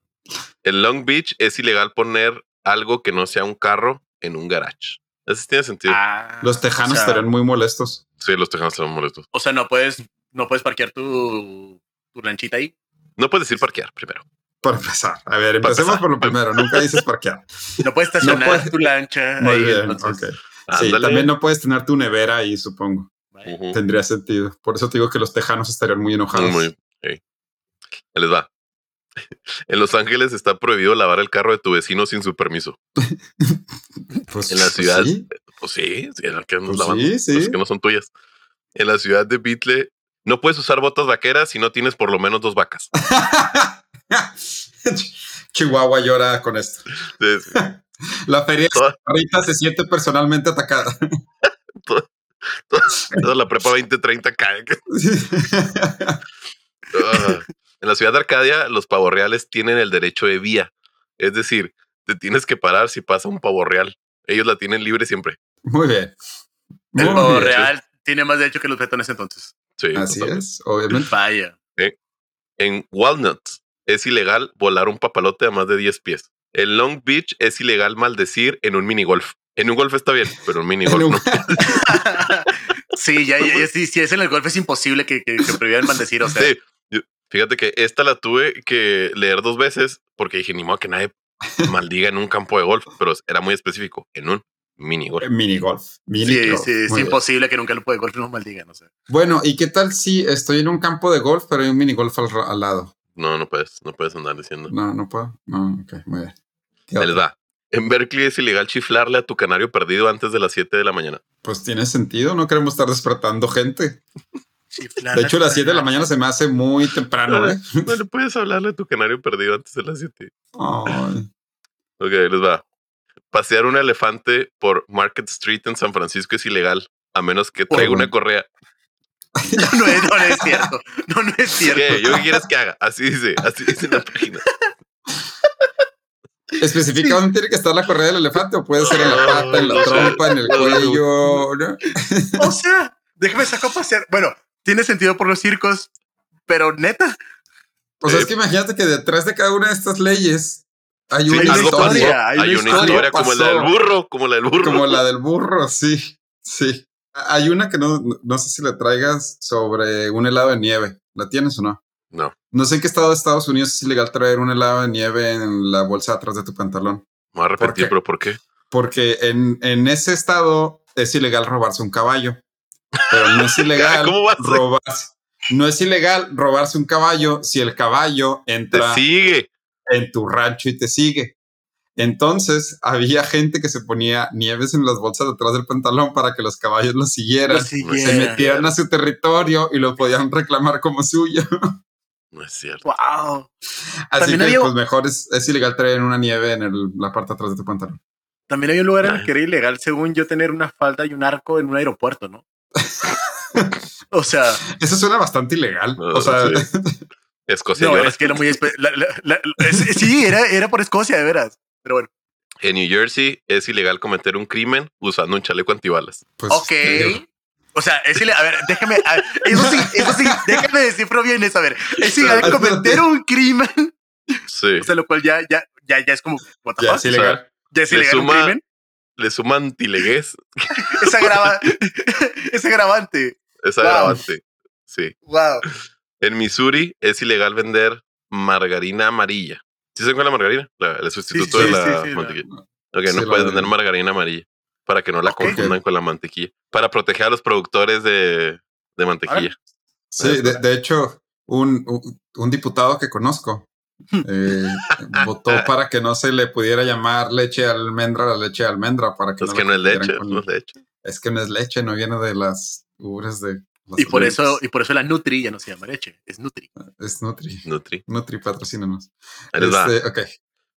En Long Beach es ilegal poner algo que no sea un carro en un garage. Eso sí tiene sentido. Ah, Los tejanos o sea, estarían muy molestos. Sí, los tejanos están molestos. O sea, no puedes, no puedes parquear tu, tu lanchita ahí. No puedes decir parquear primero. Para empezar. A ver, empecemos empezar. por lo primero. Nunca dices parquear. No puedes estacionar puedes- tu lancha Muy ahí. bien, entonces. Sí, también no puedes tener tu nevera ahí, supongo. Tendría sentido. Por eso te digo que los tejanos estarían muy enojados. Muy, sí. Ahí les va. En Los Ángeles está prohibido lavar el carro de tu vecino sin su permiso. Pues, en la pues ciudad. sí. Pues sí, sí, es la que Pues sí, sí. Pues que no son tuyas. En la ciudad de Beatle no puedes usar botas vaqueras si no tienes por lo menos dos vacas. Chihuahua llora con esto. Sí, sí. La feria Toda- ahorita se siente personalmente atacada. Toda la prepa 2030 cae. Ah. En la ciudad de Arcadia, los pavorreales tienen el derecho de vía. Es decir, te tienes que parar si pasa un pavo real. Ellos la tienen libre siempre. Muy bien. El Muy pavo bien. real tiene más derecho que los bretones entonces. Sí, Así totalmente. es, obviamente. Vaya. En Walnuts es ilegal volar un papalote a más de 10 pies. En Long Beach es ilegal maldecir en un minigolf. En un golf está bien, pero en un minigolf un- no. sí, ya, ya, ya, sí, si es en el golf es imposible que, que, que prohíban maldecir. O sea, Sí, fíjate que esta la tuve que leer dos veces porque dije, ni modo que nadie maldiga en un campo de golf, pero era muy específico, en un minigolf. Minigolf. sí, Minigolf. sí, es Muy bien. imposible que en un campo de golf nos maldigan. O sea. Bueno, ¿y qué tal si estoy en un campo de golf, pero hay un minigolf al, al lado? No, no puedes, no puedes andar diciendo. No, no puedo. No, ok, muy bien. ¿Qué Ahí les va. En Berkeley es ilegal chiflarle a tu canario perdido antes de las 7 de la mañana. Pues tiene sentido, no queremos estar despertando gente. Chiflar De hecho, la las 7 de la mañana se me hace muy temprano, ¿eh? No le puedes hablarle a tu canario perdido antes de las 7. Ay. Ok, ahí les va. Pasear un elefante por Market Street en San Francisco es ilegal, a menos que traiga una correa. No, no es, no, no es cierto. No, no es cierto. ¿Qué? ¿Yo qué quieres que haga? Así dice, así dice en la página. ¿Especifica dónde tiene que estar la correa del elefante o puede ser en la pata, en la trompa, en el cuello? ¿no? O sea, déjame sacar a pasear. Bueno, tiene sentido por los circos, pero neta, O sea, Eh, es que imagínate que detrás de cada una de estas leyes hay una historia. hay Hay una historia, historia como la del burro, como la del burro. Como la del burro, sí, sí. Hay una que no, no sé si la traigas sobre un helado de nieve. ¿La tienes o no? No, No sé en qué estado de Estados Unidos es ilegal traer un helado de nieve en la bolsa atrás de tu pantalón. me voy a ¿Por repetir, pero ¿por qué? Porque en, en ese estado es ilegal robarse un caballo. Pero no es ilegal robarse. No es ilegal robarse un caballo si el caballo Te entra sigue. En tu rancho y te sigue. Entonces había gente que se ponía nieves en las bolsas detrás del pantalón para que los caballos los siguieran. lo se siguiera. metieran a su territorio y lo podían reclamar como suyo. No es cierto. Wow. Así También que había- pues mejor es, es ilegal traer una nieve en el- la parte de atrás de tu pantalón. También hay un lugar en el que era ilegal, según yo, tener una falda y un arco en un aeropuerto, ¿no? o sea, Eso suena bastante ilegal. No, o sea, sí. Escocia no, es que era muy... espe- la- la- la- es- sí, era, era por Escocia, de veras. Pero bueno, En New Jersey es ilegal cometer un crimen usando un chaleco antibalas. pues, ok. O sea, es ilegal. A ver, déjame... a ver, eso sí, eso sí, déjame descifro bien eso. A ver, es ilegal Espérate. cometer un crimen, Sí. o sea, lo cual ya, ya, ya, ya es como... What the ya fuck? es ilegal. Ya es le ilegal un suma- crimen. Le suma antilegués Es, agrava, es agravante. Es Wow. agravante. Sí. Wow. En Missouri es ilegal vender margarina amarilla. ¿Sí se cuál es la margarina? La- el sustituto sí, de la sí, sí, la- mantequilla. Ok, Sí, no puedes de- vender margarina amarilla para que no la confundan con la mantequilla. Para proteger a los productores de, de mantequilla. Sí, de, de hecho, un, un, un diputado que conozco eh, votó para que no se le pudiera llamar leche de almendra a la leche de almendra para que Es no que no es leche, no es leche. Es que no es leche, no viene de las ubres de Y por eso, y por eso la Nutri ya no se llama leche, es Nutri. es Nutri. Nutri. Nutri, patrocínanos. Ahí les va. Este, ok.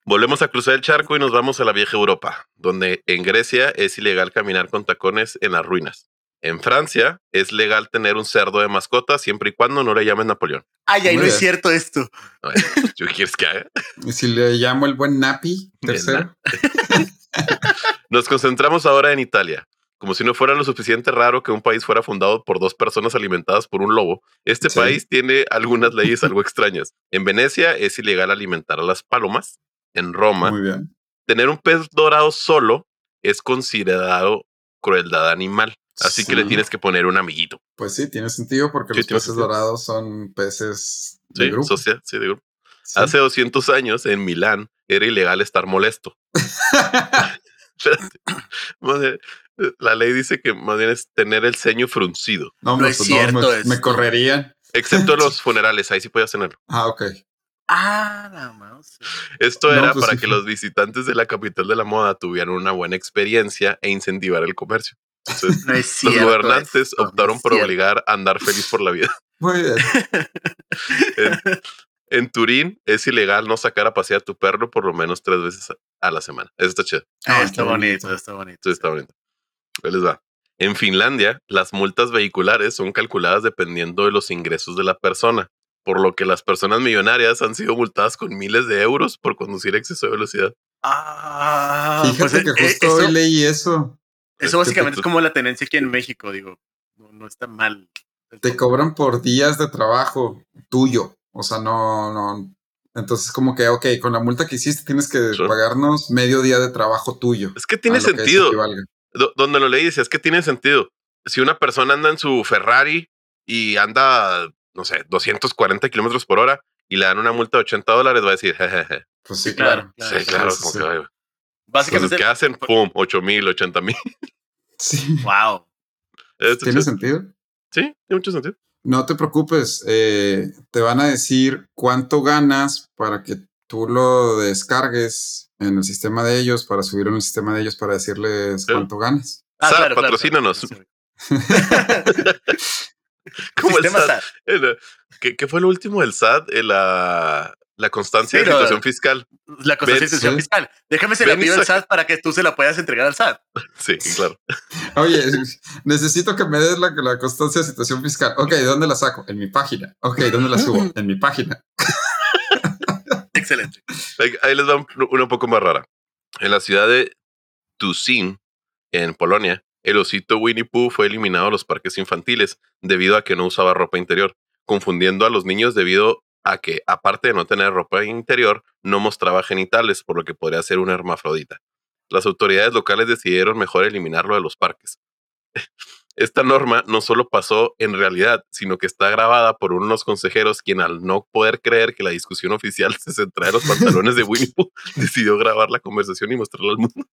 Volvemos a cruzar el charco y nos vamos a la vieja Europa, donde en Grecia es ilegal caminar con tacones en las ruinas. En Francia es legal tener un cerdo de mascota siempre y cuando no le llamen Napoleón. Ay, ay, no es cierto esto. ¿Tú quieres que haga? Y si le llamo el buen Napi, tercero. Nos concentramos ahora en Italia. Como si no fuera lo suficiente raro que un país fuera fundado por dos personas alimentadas por un lobo, este Sí. país tiene algunas leyes algo extrañas. En Venecia es ilegal alimentar a las palomas. En Roma, Muy bien. tener un pez dorado solo es considerado crueldad animal. Así que le tienes que poner un amiguito. Pues sí, tiene sentido porque Sí, los peces sentido. dorados son peces de Sí, grupo. socia- sí, de grupo. Sí. Hace 200 años en Milán era ilegal estar molesto. Espérate. La ley dice que más bien es tener el ceño fruncido, no, No es pues cierto me, me correrían. excepto los funerales, ahí sí podías tenerlo. Ah, ok. Ah, nada más. Esto No, era pues para sí. que los visitantes de la capital de la moda tuvieran una buena experiencia e incentivar el comercio. Entonces, No es los gobernantes esto, no optaron es por cierto. obligar a andar feliz por la vida. Muy bien. En, en Turín es ilegal no sacar a pasear a tu perro por lo menos tres veces a la semana. Eso está chido. Ah, Ay, está bonito, bonito. está bonito. Eso está bonito. Ahí les va. En Finlandia, las multas vehiculares son calculadas dependiendo de los ingresos de la persona, por lo que las personas millonarias han sido multadas con miles de euros por conducir a exceso de velocidad. Ah, Fíjate pues, que eh, justo eso, hoy leí eso. eso básicamente es como la tenencia aquí en México, digo. No, no está mal. Te cobran por días de trabajo tuyo. O sea, no, no. Entonces, como que, ok, con la multa que hiciste tienes que pagarnos medio día de trabajo tuyo. Es que tiene a lo que donde lo leí, dice, es que tiene sentido. Si una persona anda en su Ferrari y anda, no sé, 240 kilómetros por hora y le dan una multa de 80 dólares, va a decir, jejeje. Pues sí, Sí, claro. Sí, claro, sí, como sí. que, ay, Básicamente, Entonces, ¿qué hacen? Pum, 8 mil, 80 mil. Sí. wow. ¿Tiene sentido? Sí, tiene mucho sentido. No te preocupes, eh, te van a decir cuánto ganas para que tú lo descargues en el sistema de ellos, para subirlo en el sistema de ellos, para decirles cuánto ganas. SAT, patrocínanos. Como el SAT. SAT. El, ¿qué, qué fue lo último del SAT? El, la, la constancia Sí, de situación fiscal. La Ven, es situación sí. fiscal. Déjame se la pido al SAT para que tú se la puedas entregar al SAT. Sí, claro. Oye, necesito que me des la, la constancia de situación fiscal. Ok, ¿de dónde la saco? En mi página. Ok, ¿dónde la subo? En mi página. Excelente. Ahí les va un- una un poco más rara. En la ciudad de Tucson, en Polonia, el osito Winnie Pooh fue eliminado de los parques infantiles debido a que no usaba ropa interior, confundiendo a los niños debido a que, aparte de no tener ropa interior, no mostraba genitales, por lo que podría ser una hermafrodita. Las autoridades locales decidieron mejor eliminarlo de los parques. Esta norma no solo pasó en realidad, sino que está grabada por unos consejeros quien al no poder creer que la discusión oficial se centrara en los pantalones de Winnie Pooh, decidió grabar la conversación y mostrarla al mundo.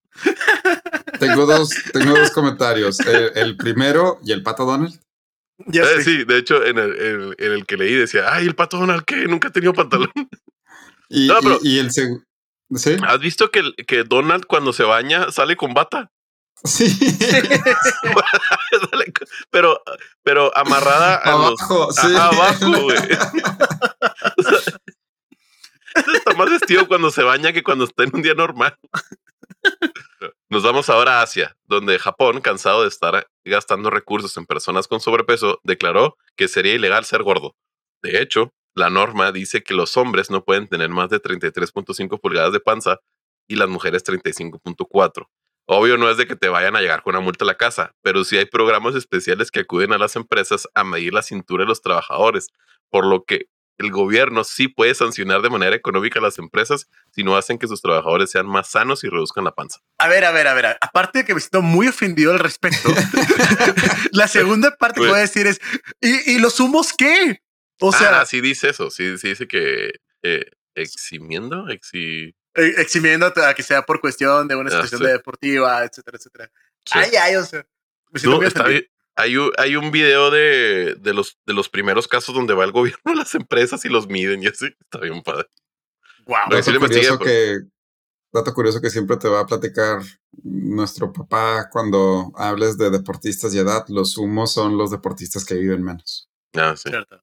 Tengo dos, tengo dos comentarios. El, el primero y el pato Donald. Ya Eh, sí, de hecho, en el, en- en el que leí decía, ay, el pato Donald que nunca ha tenido pantalón. Y, No, pero- y- y el segundo. ¿Sí? ¿Has visto que Donald cuando se baña sale con bata? Sí. Pero, pero amarrada a los- Abajo, sí. Ajá, abajo, güey. O sea, está más vestido cuando se baña que cuando está en un día normal. Nos vamos ahora a Asia, donde Japón, cansado de estar gastando recursos en personas con sobrepeso, declaró que sería ilegal ser gordo. De hecho, la norma dice que los hombres no pueden tener más de 33.5 pulgadas de panza y las mujeres 35.4. Obvio no es de que te vayan a llegar con una multa a la casa, pero sí hay programas especiales que acuden a las empresas a medir la cintura de los trabajadores, por lo que el gobierno sí puede sancionar de manera económica a las empresas si no hacen que sus trabajadores sean más sanos y reduzcan la panza. A ver, a ver, a ver. Aparte de que me siento muy ofendido al respecto, La segunda parte que voy a decir es, ¿y, los humos qué? O sea... Ah, sí dice eso, sí, sí dice que eh, eximiendo, exi... E, eximiendo a que sea por cuestión de una ah, situación deportiva, etcétera, etcétera. Ay, ay, o sea... No, está bien. Hay un, hay un video de, de, los, de los primeros casos donde va el gobierno a las empresas y los miden y así. Está bien padre. Wow. Dato, curioso pues. que, dato curioso que siempre te va a platicar nuestro papá cuando hables de deportistas y edad. Los humos son los deportistas que viven menos. Ah, sí. Cierto.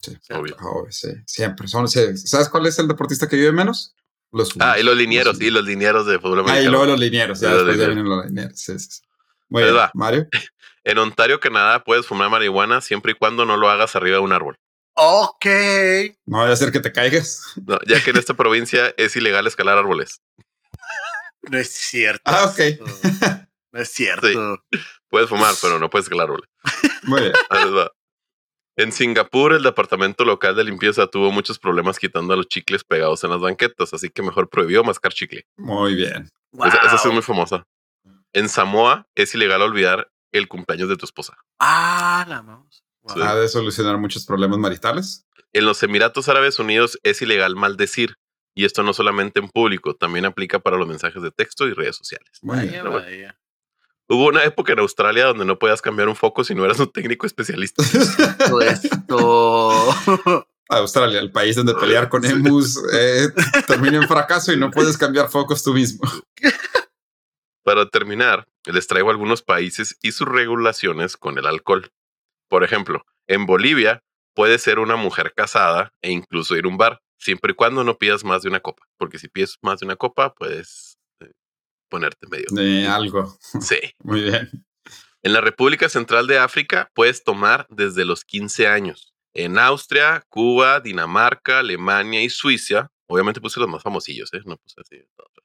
Sí, obvio. sí. Siempre. Son, ¿Sabes cuál es el deportista que vive menos? Los. Ah, y los linieros, sí, los linieros de fútbol americano. Ah, y luego los linieros, ya después ya vienen los linieros. Sí, sí. Muy bien, Mario. En Ontario, Canadá, puedes fumar marihuana siempre y cuando no lo hagas arriba de un árbol. Ok. No vaya a ser que te caigas. No, ya que en esta provincia es ilegal escalar árboles. No es cierto. Ah, ok. No es cierto. Puedes fumar, pero no puedes escalar árboles. Muy bien. En Singapur, el departamento local de limpieza tuvo muchos problemas quitando a los chicles pegados en las banquetas, así que mejor prohibió mascar chicle. Muy bien. Esa, es muy famosa. En Samoa es ilegal olvidar el cumpleaños de tu esposa. Ah, la vamos. Ha de solucionar muchos problemas maritales. En los Emiratos Árabes Unidos es ilegal maldecir. Y esto no solamente en público, también aplica para los mensajes de texto y redes sociales. Hubo una época en Australia donde no podías cambiar un foco si no eras un técnico especialista. Esto. Australia, el país donde pelear con emus eh, termina en fracaso y no puedes cambiar focos tú mismo. Para terminar, les traigo algunos países y sus regulaciones con el alcohol. Por ejemplo, en Bolivia puede ser una mujer casada e incluso ir a un bar, siempre y cuando no pidas más de una copa, porque si pides más de una copa, puedes ponerte medio. De algo. Sí. Muy bien. En la República Central de África puedes tomar desde los 15 años. En Austria, Cuba, Dinamarca, Alemania y Suiza, obviamente puse los más famosillos, ¿eh? No puse así.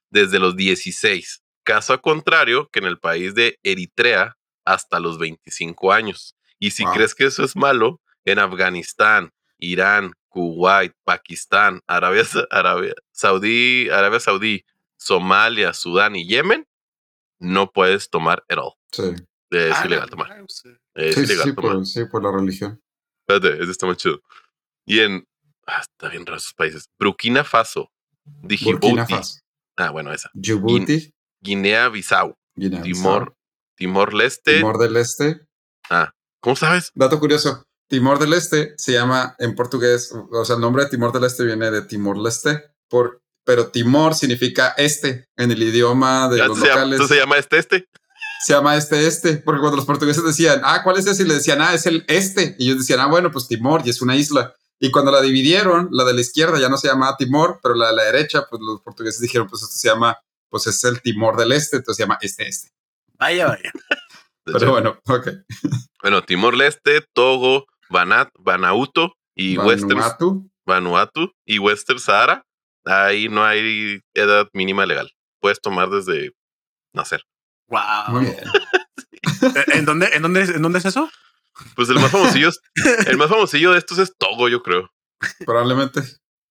Desde los 16. Caso contrario que en el país de Eritrea hasta los 25 años. Y si crees que eso es malo, en Afganistán, Irán, Kuwait, Pakistán, Arabia, Arabia, Saudí, Arabia Saudí, Somalia, Sudán y Yemen, no puedes tomar at all. Sí. Es ah, ilegal tomar. Es sí, ilegal sí, tomar. Por, sí, por la religión. Espérate, ese está muy chido. Y en. Ah, está bien raro esos países. Burkina Faso. Burkina Faso. Ah, bueno, esa. Djibouti. Guinea-Bissau, Timor, Timor-Leste. Timor del Este. Ah, ¿cómo sabes? Dato curioso. Timor del Este se llama en portugués, o sea, el nombre de Timor del Este viene de Timor-Leste, por, pero Timor significa este en el idioma de los locales. ¿Entonces se llama este este? Se llama este este, porque cuando los portugueses decían, ah, ¿cuál es ese? Y le decían, ah, es el este. Y ellos decían, ah, bueno, pues Timor, y es una isla. Y cuando la dividieron, la de la izquierda ya no se llama Timor, pero la de la derecha, pues los portugueses dijeron, pues esto se llama pues es el Timor del Este, entonces se llama este-este. Vaya, vaya. Pero bueno, ok. Bueno, Timor-Leste, Togo, Banat, Banauto y Western Vanuatu y Western Sahara. Ahí no hay edad mínima legal. Puedes tomar desde nacer. Wow. Muy bien. ¿En dónde, en dónde, en dónde es eso? Pues el más famosillo, el más famosillo de estos es Togo, yo creo. Probablemente.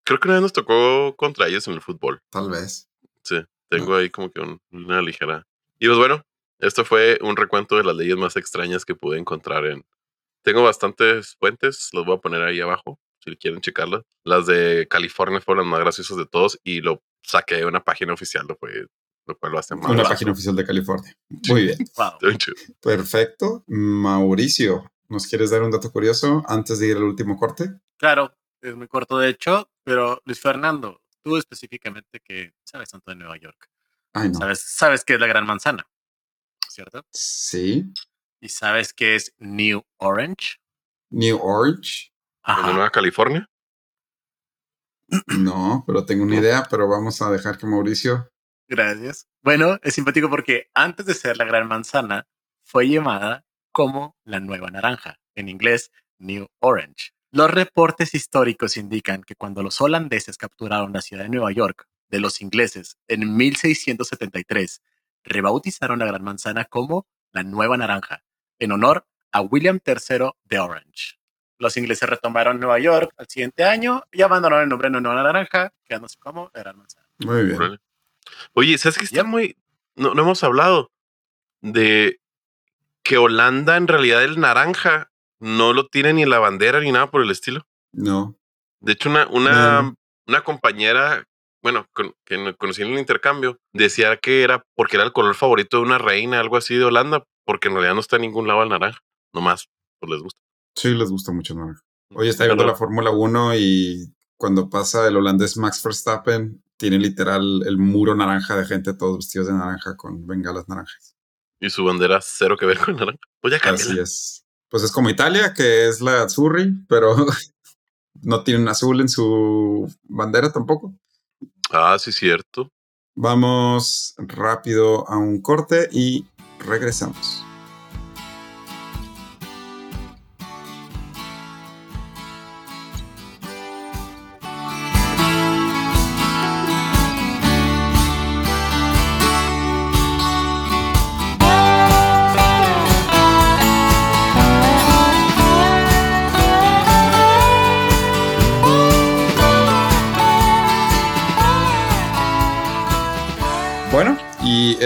Creo que una vez nos tocó contra ellos en el fútbol. Tal vez. Sí. Tengo ahí como que una ligera. Y pues bueno, esto fue un recuento de las leyes más extrañas que pude encontrar en. Tengo bastantes fuentes, los voy a poner ahí abajo si quieren checarlas. Las de California fueron las más graciosas de todos y lo saqué de una página oficial, lo, fue, lo cual lo hace más. Una página oficial de California. Muy bien. Perfecto. Mauricio, ¿nos quieres dar un dato curioso antes de ir al último corte? Claro, es muy corto de hecho, pero Luis Fernando, tú específicamente que sabes tanto de Nueva York. Sabes, sabes que es la Gran Manzana, ¿cierto? Sí. ¿Y sabes qué es New Orange? New Orange. ¿De Nueva California? No, pero tengo una idea, pero vamos a dejar que Mauricio. Gracias. Bueno, es simpático porque antes de ser la Gran Manzana, fue llamada como la Nueva Naranja, en inglés New Orange. Los reportes históricos indican que cuando los holandeses capturaron la ciudad de Nueva York de los ingleses en 1673, rebautizaron la Gran Manzana como la Nueva Naranja, en honor a William III de Orange. Los ingleses retomaron Nueva York al siguiente año y abandonaron el nombre de Nueva Naranja, quedándose como Gran Manzana. Muy bien. Oye, ¿sabes que está muy... No, no hemos hablado de que Holanda en realidad el naranja no lo tiene ni en la bandera ni nada por el estilo. No. De hecho, una, una, una compañera, bueno, que conocí en el intercambio, decía que era porque era el color favorito de una reina, algo así de Holanda, porque en realidad no está en ningún lado el naranja. Nomás, pues les gusta. Sí, les gusta mucho el naranja. Hoy está viendo la Fórmula 1 y cuando pasa el holandés Max Verstappen, tiene literal el muro naranja de gente todos vestidos de naranja con bengalas naranjas. Y su bandera cero que ver con naranja. Pues ya Así es. Pues es como Italia, que es la Azzurri, pero no tiene un azul en su bandera tampoco. Ah, sí, cierto. Vamos rápido a un corte y regresamos.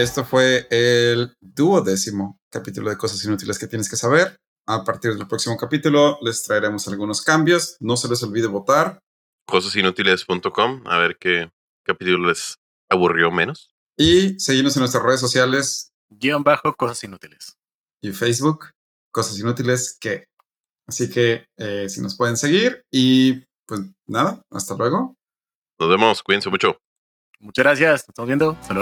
Esto fue el duodécimo capítulo de Cosas Inútiles que tienes que saber. A partir del próximo capítulo les traeremos algunos cambios. No se les olvide votar. Cosasinútiles.com, a ver qué capítulo les aburrió menos. Y seguimos en nuestras redes sociales. Guión bajo Cosas Inútiles. Y Facebook, Cosas Inútiles que. Así que eh, si nos pueden seguir y pues nada, hasta luego. Nos vemos, cuídense mucho. Muchas gracias, nos estamos viendo. Hasta